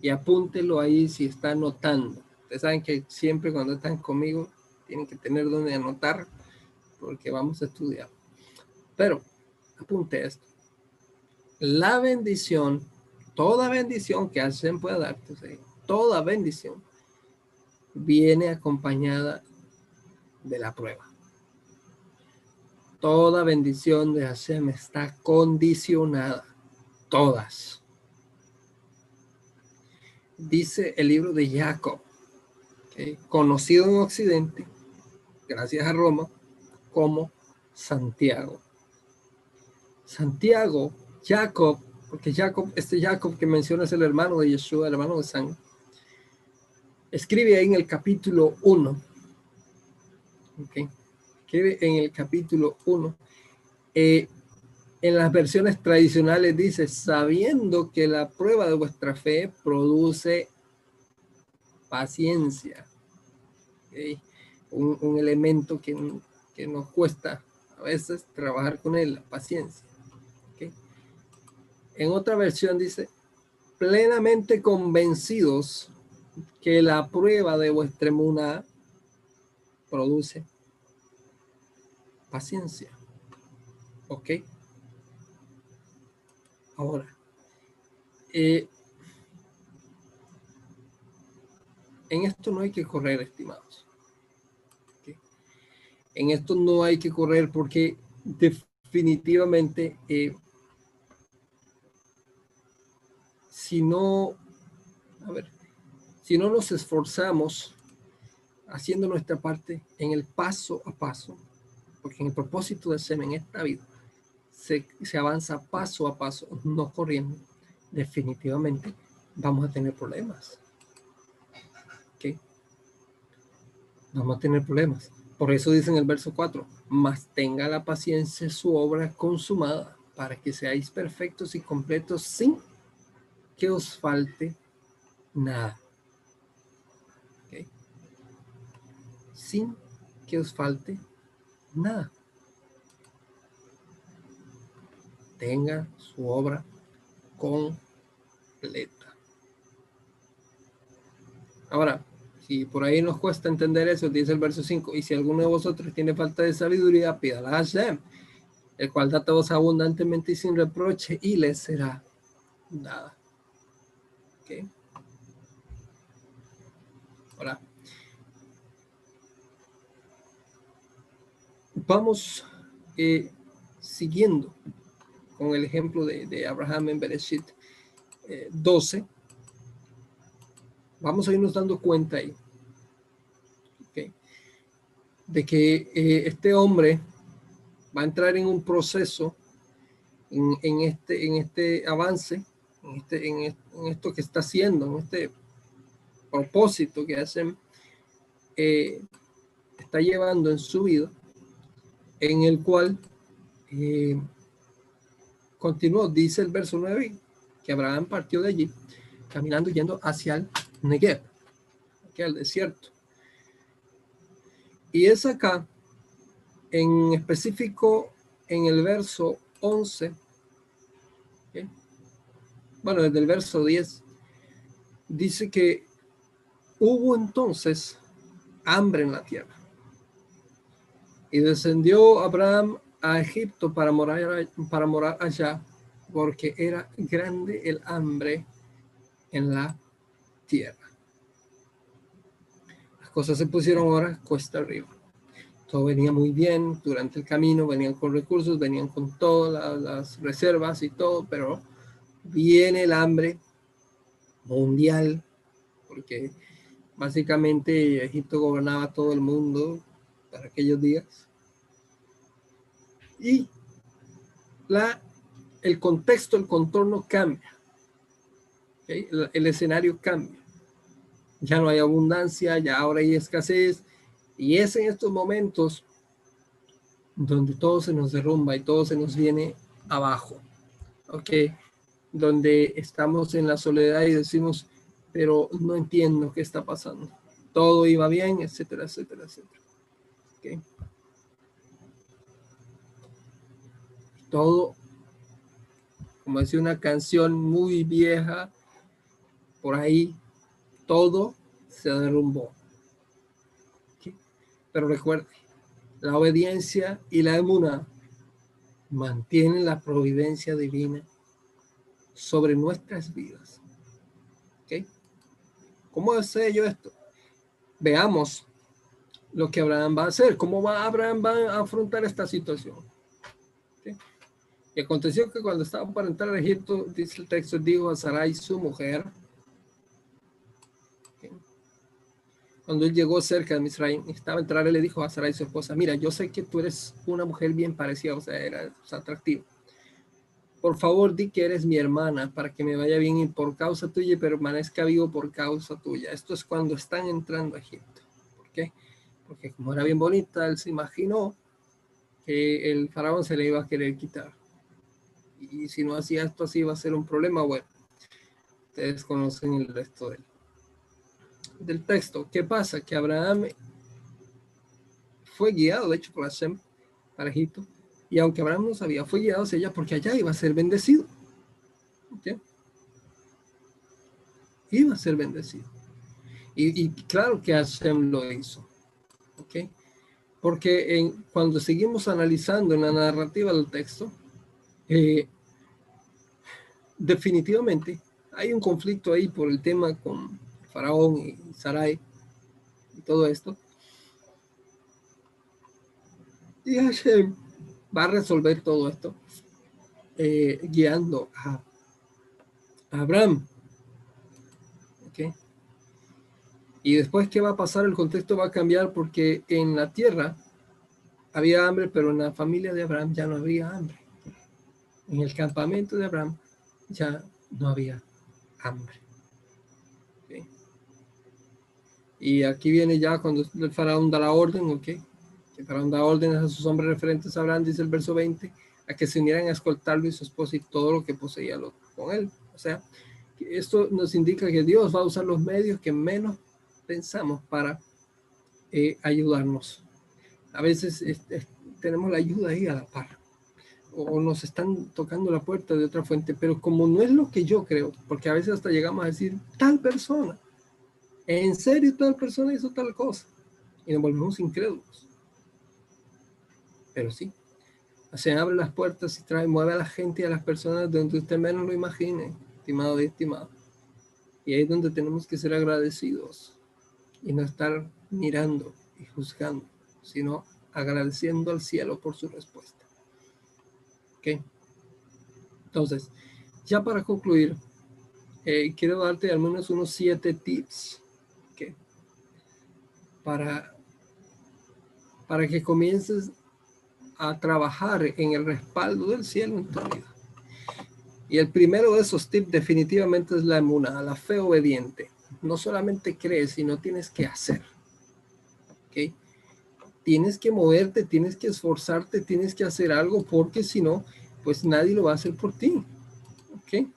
Y apúntelo ahí si está anotando. Ustedes saben que siempre cuando están conmigo tienen que tener donde anotar porque vamos a estudiar. Pero apunte esto. La bendición toda bendición que Hashem pueda darte, toda bendición viene acompañada de la prueba. Toda bendición de Hashem está condicionada. Todas. Dice el libro de Jacob, conocido en Occidente, gracias a Roma, como Santiago. Santiago, Jacob, porque Jacob, este Jacob que menciona es el hermano de Yeshua, el hermano de sangre, escribe ahí en el capítulo 1, escribe en el capítulo 1, eh, en las versiones tradicionales dice, sabiendo que la prueba de vuestra fe produce paciencia, un, elemento que, que nos cuesta a veces trabajar con él, la paciencia. En otra versión dice, plenamente convencidos que la prueba de vuestra emuna produce paciencia. ¿Ok? Ahora, eh, en esto no hay que correr, estimados. En esto no hay que correr porque definitivamente eh, si no, a ver, si no nos esforzamos haciendo nuestra parte en el paso a paso, porque en el propósito de ser en esta vida se, se avanza paso a paso, no corriendo, definitivamente vamos a tener problemas. ¿Ok? Vamos a tener problemas. Por eso dice en el verso 4, más tenga la paciencia su obra consumada. para que seáis perfectos y completos sin que os falte nada. Sin que os falte nada. Tenga su obra completa. Ahora, si por ahí nos cuesta entender eso, dice el verso 5, y si alguno de vosotros tiene falta de sabiduría, pídala a Hashem, el cual da a todos abundantemente y sin reproche, y le será dada. ¿Okay? Ahora, vamos eh, siguiendo con el ejemplo de, Abraham en Bereshit 12 Vamos a irnos dando cuenta ahí de que eh, este hombre va a entrar en un proceso en, este, en este avance, en, este, en, esto que está haciendo, en este propósito que hacen, eh, está llevando en su vida, en el cual eh, continuó, dice el verso 9, que Abraham partió de allí, caminando yendo hacia el Negev, aquí al desierto. Y es acá, en específico en el verso 11, bueno, desde el verso 10, dice que hubo entonces hambre en la tierra. Y descendió Abraham a Egipto para morar, para morar allá, porque era grande el hambre en la tierra. Las cosas se pusieron ahora cuesta arriba. Todo venía muy bien durante el camino, venían con recursos, venían con todas las reservas y todo, pero viene el hambre mundial, porque básicamente Egipto gobernaba todo el mundo para aquellos días. Y la, el contexto, el contorno cambia el, escenario cambia. Ya no hay abundancia, ya ahora hay escasez. Y es en estos momentos donde todo se nos derrumba y todo se nos viene abajo. ¿Ok? Donde estamos en la soledad y decimos, pero no entiendo qué está pasando. Todo iba bien, etcétera, etcétera, etcétera. Todo, como decía una canción muy vieja, por ahí todo se derrumbó. Pero recuerde, la obediencia y la emuna mantienen la providencia divina sobre nuestras vidas. ¿Okay? ¿Cómo sé yo esto? Veamos lo que Abraham va a hacer, cómo va Abraham va a afrontar esta situación. Y aconteció que cuando estaba para entrar a Egipto, dice el texto, dijo a Sarai, su mujer, cuando él llegó cerca de Misraim, estaba a entrar, él le dijo a Sarai, su esposa, mira, yo sé que tú eres una mujer bien parecida, o sea, era atractivo. Por favor, di que eres mi hermana para que me vaya bien y por causa tuya y permanezca vivo por causa tuya. Esto es cuando están entrando a Egipto. Porque como era bien bonita, él se imaginó que el faraón se le iba a querer quitar. Y si no hacía esto así iba a ser un problema. Bueno, ustedes conocen el resto de él del texto. ¿Qué pasa? Que Abraham fue guiado, de hecho, por Hashem para Egipto. Y aunque Abraham no sabía, fue guiado hacia ella porque allá iba a ser bendecido. Iba a ser bendecido. Y, claro que Hashem lo hizo. ¿Ok? Porque en, cuando seguimos analizando en la narrativa del texto, eh, definitivamente hay un conflicto ahí por el tema con, Faraón y Sarai y todo esto. Y Hashem va a resolver todo esto eh, guiando a, Abraham. ¿Okay? Y después, ¿qué va a pasar? El contexto va a cambiar porque en la tierra había hambre, pero en la familia de Abraham ya no había hambre. En el campamento de Abraham ya no había hambre. Y aquí viene ya cuando el faraón da la orden, ¿ok? El faraón da órdenes a sus hombres referentes a Abraham, dice el verso 20, a que se unieran a escoltarlo y su esposa y todo lo que poseía con él. O sea, esto nos indica que Dios va a usar los medios que menos pensamos para eh, ayudarnos. A veces tenemos la ayuda ahí a la par o nos están tocando la puerta de otra fuente, pero como no es lo que yo creo, porque a veces hasta llegamos a decir tal persona, en serio tal persona hizo tal cosa, y nos volvemos incrédulos. Pero sí, se abre las puertas y trae, mueve a la gente y a las personas donde usted menos lo imagine, estimado y estimado. Y ahí es donde tenemos que ser agradecidos y no estar mirando y juzgando, sino agradeciendo al cielo por su respuesta. ¿Ok? Entonces, ya para concluir, eh, quiero darte al menos unos siete tips ¿okay? para, para que comiences a trabajar en el respaldo del cielo en tu vida. Y el primero de esos tips definitivamente es la emuna, la fe obediente. No solamente crees, sino tienes que hacer. ¿Ok? Tienes que moverte, tienes que esforzarte, tienes que hacer algo, porque si no, pues nadie lo va a hacer por ti. ¿Ok?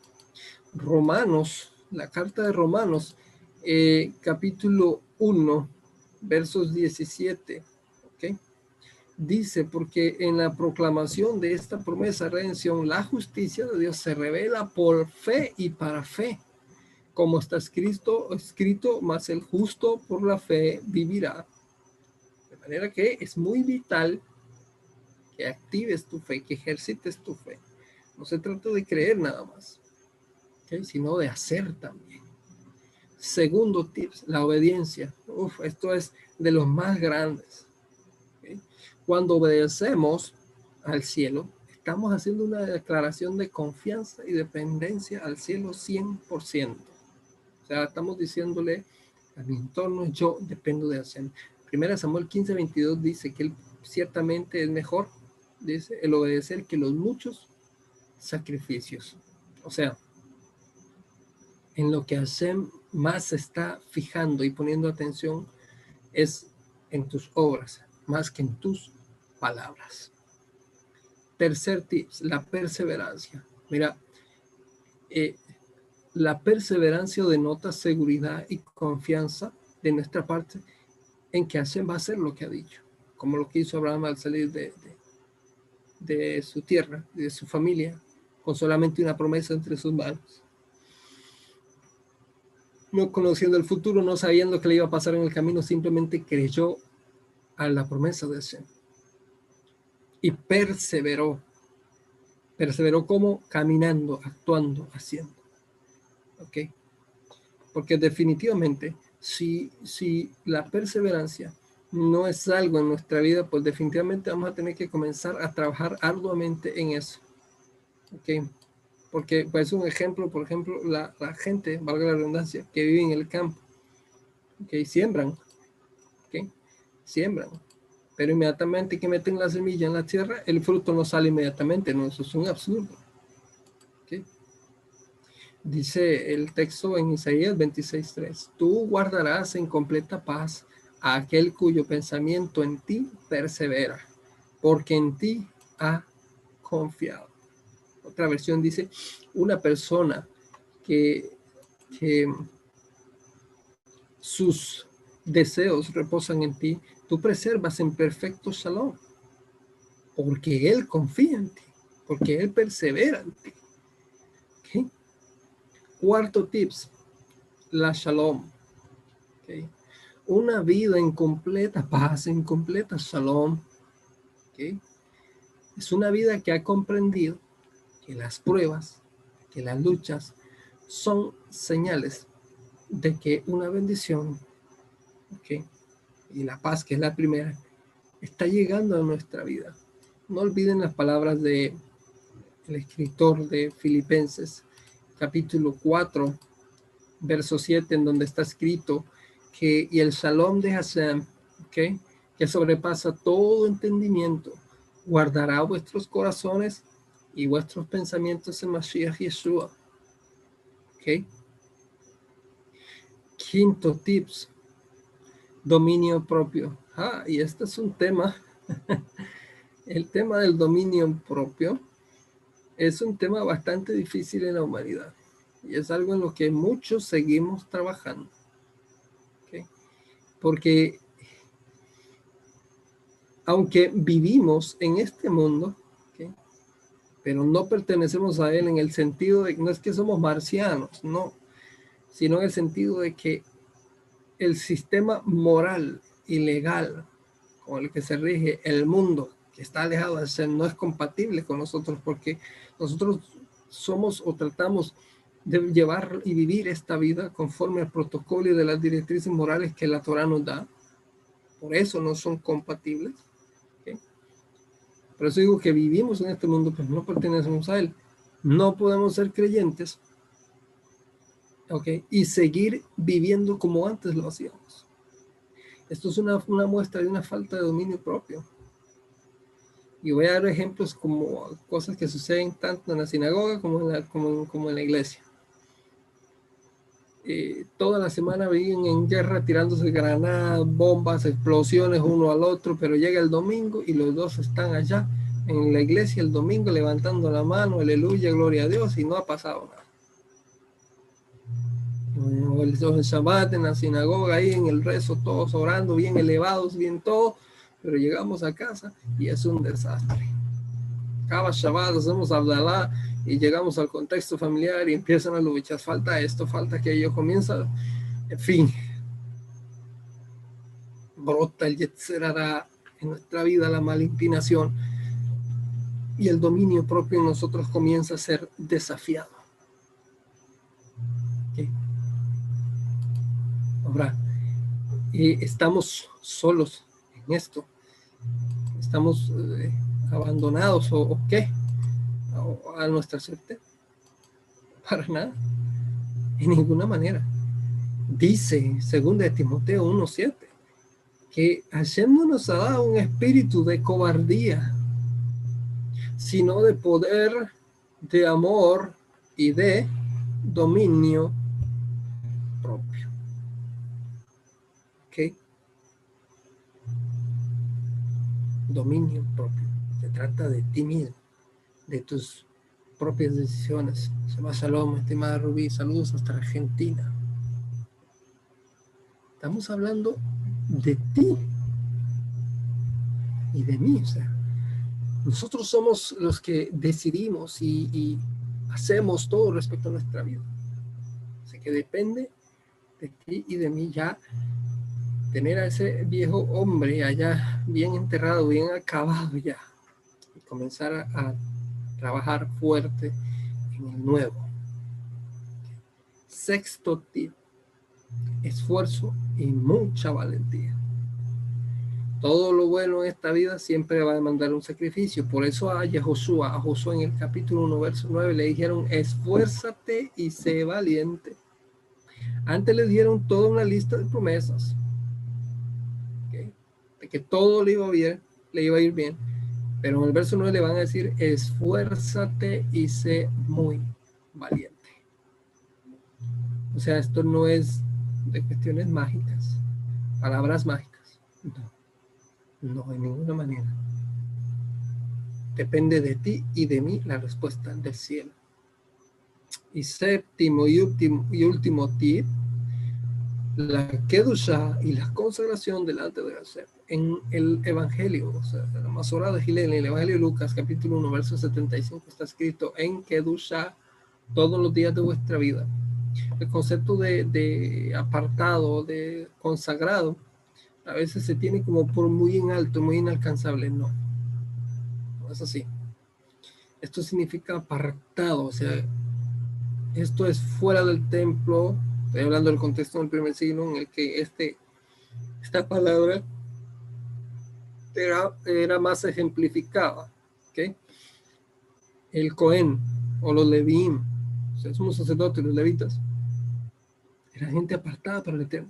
Romanos, la carta de Romanos, eh, capítulo 1, versos 17. ¿Ok? Dice, porque en la proclamación de esta promesa de redención, la justicia de Dios se revela por fe y para fe. Como está escrito, escrito, más el justo por la fe vivirá. De manera que es muy vital que actives tu fe, que ejercites tu fe. No se trata de creer nada más, sino de hacer también. Segundo tips, la obediencia. Uf, esto es de los más grandes. Cuando obedecemos al cielo, estamos haciendo una declaración de confianza y dependencia al cielo 100%. Estamos diciéndole a mi entorno, yo dependo de hacer. Primera Samuel 15, 22 dice que él ciertamente es mejor dice, el obedecer que los muchos sacrificios. O sea, en lo que hacen más está fijando y poniendo atención es en tus obras, más que en tus palabras. Tercer tip, la perseverancia. Mira, eh, la perseverancia denota seguridad y confianza de nuestra parte en que hacen va a hacer lo que ha dicho, como lo que hizo Abraham al salir de, de su tierra, de su familia, con solamente una promesa entre sus manos. No conociendo el futuro, no sabiendo qué le iba a pasar en el camino, simplemente creyó a la promesa de Hashem. Y perseveró. Perseveró como caminando, actuando, haciendo. ¿Ok? Porque definitivamente, si, si la perseverancia no es algo en nuestra vida, pues definitivamente vamos a tener que comenzar a trabajar arduamente en eso. ¿Ok? Porque pues un ejemplo, por ejemplo, la, gente, valga la redundancia, que vive en el campo, ¿ok? Siembran, ¿ok? Siembran. Pero inmediatamente que meten la semilla en la tierra, el fruto no sale inmediatamente, no, eso es un absurdo. Dice el texto en Isaías 26.3, tú guardarás en completa paz a aquel cuyo pensamiento en ti persevera, porque en ti ha confiado. Otra versión dice, una persona que, sus deseos reposan en ti, tú preservas en perfecto salón, porque Él confía en ti, porque Él persevera en ti. Cuarto tips, la shalom una vida en completa paz, en completa shalom. Es una vida que ha comprendido que las pruebas, que las luchas son señales de que una bendición, y la paz, que es la primera, está llegando a nuestra vida. No olviden las palabras de el escritor de Filipenses, capítulo 4, verso 7, en donde está escrito, y el shalom de Hashem, okay, que sobrepasa todo entendimiento, guardará vuestros corazones y vuestros pensamientos en Mashiach Yeshua. Okay. Quinto tips, dominio propio. Ah, y este es un tema el tema del dominio propio es un tema bastante difícil en la humanidad y es algo en lo que muchos seguimos trabajando. Porque aunque vivimos en este mundo, pero no pertenecemos a él en el sentido de que no es que somos marcianos, no, sino en el sentido de que el sistema moral y legal con el que se rige el mundo, que está alejado de ser, no es compatible con nosotros porque nosotros somos o tratamos de llevar y vivir esta vida conforme al protocolo y de las directrices morales que la Torah nos da. Por eso no son compatibles. Por eso digo que vivimos en este mundo, pero no pertenecemos a él. No podemos ser creyentes y seguir viviendo como antes lo hacíamos. Esto es una, una muestra de una falta de dominio propio. Y voy a dar ejemplos como cosas que suceden tanto en la sinagoga como en la, como, como en la iglesia. Eh, toda la semana viven en guerra tirándose granadas, bombas, explosiones uno al otro, pero llega el domingo y los dos están allá en la iglesia el domingo levantando la mano, aleluya, gloria a Dios, y no ha pasado nada o el, Shabbat en la sinagoga, ahí en el rezo, todos orando, bien elevados, bien todo, pero llegamos a casa y es un desastre. Cada Shabbat hacemos Abdalá y llegamos al contexto familiar y empiezan a luchar, falta esto, falta aquello, comienza, en fin, brota el Yetzerara en nuestra vida, la mala inclinación y el dominio propio en nosotros comienza a ser desafiado. Ahora, estamos solos esto. Estamos eh, abandonados o, qué? a nuestra suerte. Para nada. En ninguna manera. Dice, según de Timoteo 1.7, que Hashem no nos un espíritu de cobardía, sino de poder, de amor y de dominio Dominio propio. Se trata de ti mismo, de tus propias decisiones. llama Shalom, estimada Rubí, saludos hasta Argentina. Estamos hablando de ti y de mí. O sea, nosotros somos los que decidimos y hacemos todo respecto a nuestra vida. Así que depende de ti y de mí ya tener a ese viejo hombre allá bien enterrado, bien acabado ya, y comenzar a, trabajar fuerte en el nuevo. Sexto tip, esfuerzo y mucha valentía. Todo lo bueno en esta vida siempre va a demandar un sacrificio. Por eso a Josué, a Josué en el capítulo 1, verso 9, le dijeron, esfuérzate y sé valiente. Antes le dieron toda una lista de promesas que todo le iba bien, le iba a ir bien, pero en el verso 9 le van a decir, esfuérzate y sé muy valiente. O sea, esto no es de cuestiones mágicas, palabras mágicas. No, no, en ninguna manera. Depende de ti y de mí la respuesta del cielo. Y séptimo y último, y último tip, la kedusha y la consagración delante de Hashem en el Evangelio, o sea, la Masora de Gilel, en el Evangelio de Lucas, capítulo 1, verso 75, está escrito en Kedusha todos los días de vuestra vida. El concepto de, de apartado, de consagrado, a veces se tiene como por muy en alto, muy inalcanzable. No, no es así. Esto significa apartado, o sea, esto es fuera del templo. Estoy hablando del contexto del primer siglo en el que este, esta palabra era, más ejemplificada. ¿okay? El Cohen o los Levín, o sea, somos sacerdotes, los levitas, era gente apartada para el Eterno.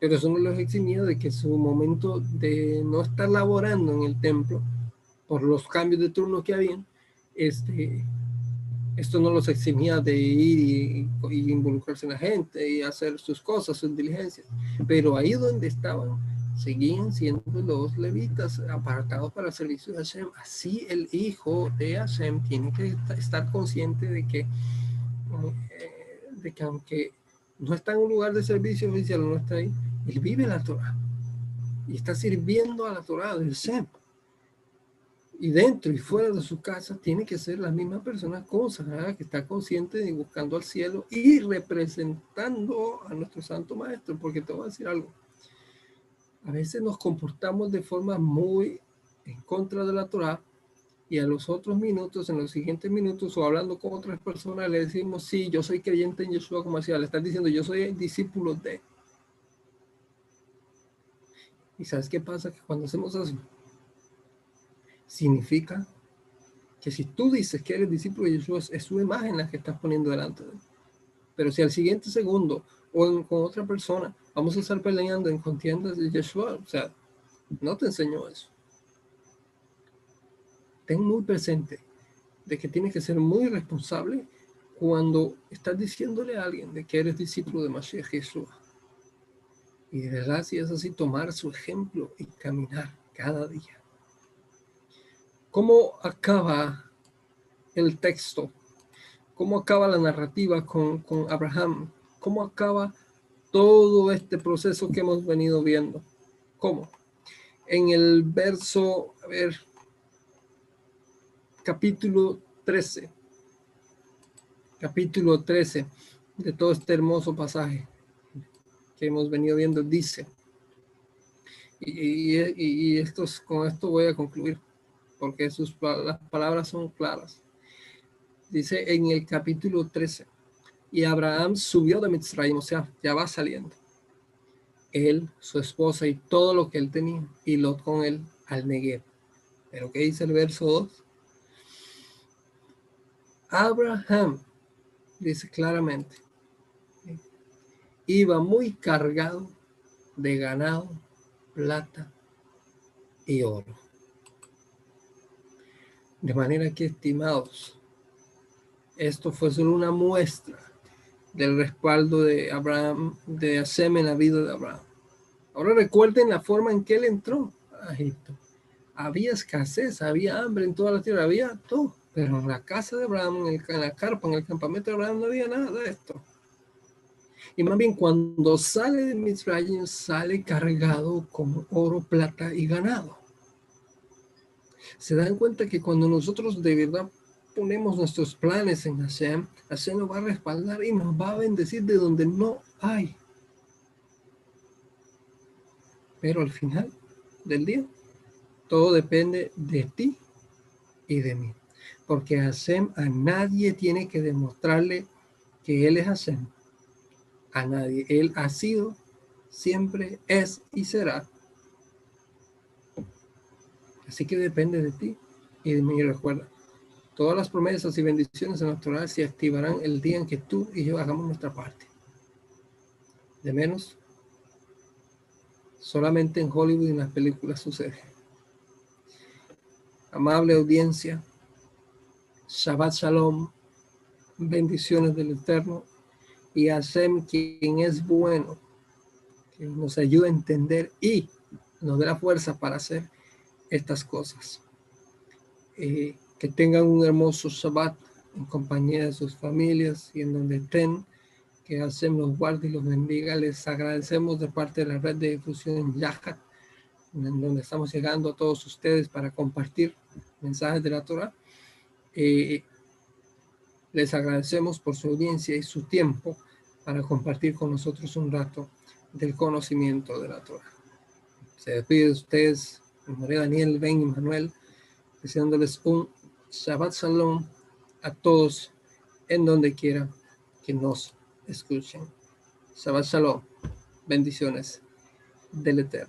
Pero eso no los eximía de que su momento de no estar laborando en el templo, por los cambios de turno que habían, este, esto no los eximía de ir y, y, involucrarse en la gente y hacer sus cosas, sus diligencias. Pero ahí donde estaban, seguían siendo los levitas apartados para el servicio de Hashem. Así el hijo de Hashem tiene que estar consciente de que, eh, de que aunque no está en un lugar de servicio oficial, no está ahí, él vive la Torah y está sirviendo a la Torah del Hashem. Y dentro y fuera de su casa tiene que ser la misma persona consagrada que está consciente de buscando al cielo y representando a nuestro Santo Maestro, porque te voy a decir algo a veces nos comportamos de forma muy en contra de la Torah y a los otros minutos, en los siguientes minutos o hablando con otras personas, le decimos, sí, yo soy creyente en Yeshua como decía, le están diciendo, yo soy discípulo de. ¿Y sabes qué pasa? Que cuando hacemos eso, significa que si tú dices que eres discípulo de Yeshua, es su imagen la que estás poniendo delante de él. Pero si al siguiente segundo o con otra persona vamos a estar peleando en contiendas de Yeshua. O sea, no te enseño eso. Ten muy presente de que tienes que ser muy responsable cuando estás diciéndole a alguien de que eres discípulo de Mashiach Yeshua. Y de verdad, si es así, tomar su ejemplo y caminar cada día. ¿Cómo acaba el texto? ¿Cómo acaba la narrativa con, con Abraham? ¿Cómo acaba todo este proceso que hemos venido viendo. ¿Cómo? En el verso, a ver, capítulo 13, capítulo 13 de todo este hermoso pasaje que hemos venido viendo, dice, y, estos, con esto voy a concluir, porque sus, las palabras son claras. Dice en el capítulo 13, y Abraham subió de Mitzrayim, o sea, ya va saliendo. Él, su esposa y todo lo que él tenía, y Lot con él al Negev. Pero ¿qué dice el verso 2? Abraham, dice claramente, iba muy cargado de ganado, plata y oro. De manera que, estimados, esto fue solo una muestra del respaldo de Abraham, de Hashem en la vida de Abraham. Ahora recuerden la forma en que él entró a Egipto. Había escasez, había hambre en toda la tierra, había todo. Pero en la casa de Abraham, en, la carpa, en el campamento de Abraham, no había nada de esto. Y más bien cuando sale de Mitzrayim, sale cargado con oro, plata y ganado. Se dan cuenta que cuando nosotros de verdad ponemos nuestros planes en Hashem, Hashem nos va a respaldar y nos va a bendecir de donde no hay. Pero al final del día, todo depende de ti y de mí. Porque Hashem a nadie tiene que demostrarle que Él es Hashem. A nadie. Él ha sido, siempre es y será. Así que depende de ti y de mí. Recuerda, Todas las promesas y bendiciones en nuestro se activarán el día en que tú y yo hagamos nuestra parte. De menos, solamente en Hollywood y en las películas sucede. Amable audiencia, Shabbat Shalom, bendiciones del Eterno y Hashem, quien es bueno, que nos ayude a entender y nos dé la fuerza para hacer estas cosas. Eh, que tengan un hermoso Shabbat en compañía de sus familias y en donde estén. Que Hashem los guarde y los bendiga. Les agradecemos de parte de la red de difusión Yahat, en donde estamos llegando a todos ustedes para compartir mensajes de la Torah. Eh, les agradecemos por su audiencia y su tiempo para compartir con nosotros un rato del conocimiento de la Torah. Se despide de ustedes, María Daniel, Ben y Manuel, deseándoles un Shabbat Shalom a todos en donde quiera que nos escuchen. Shabbat Shalom. Bendiciones del Eterno.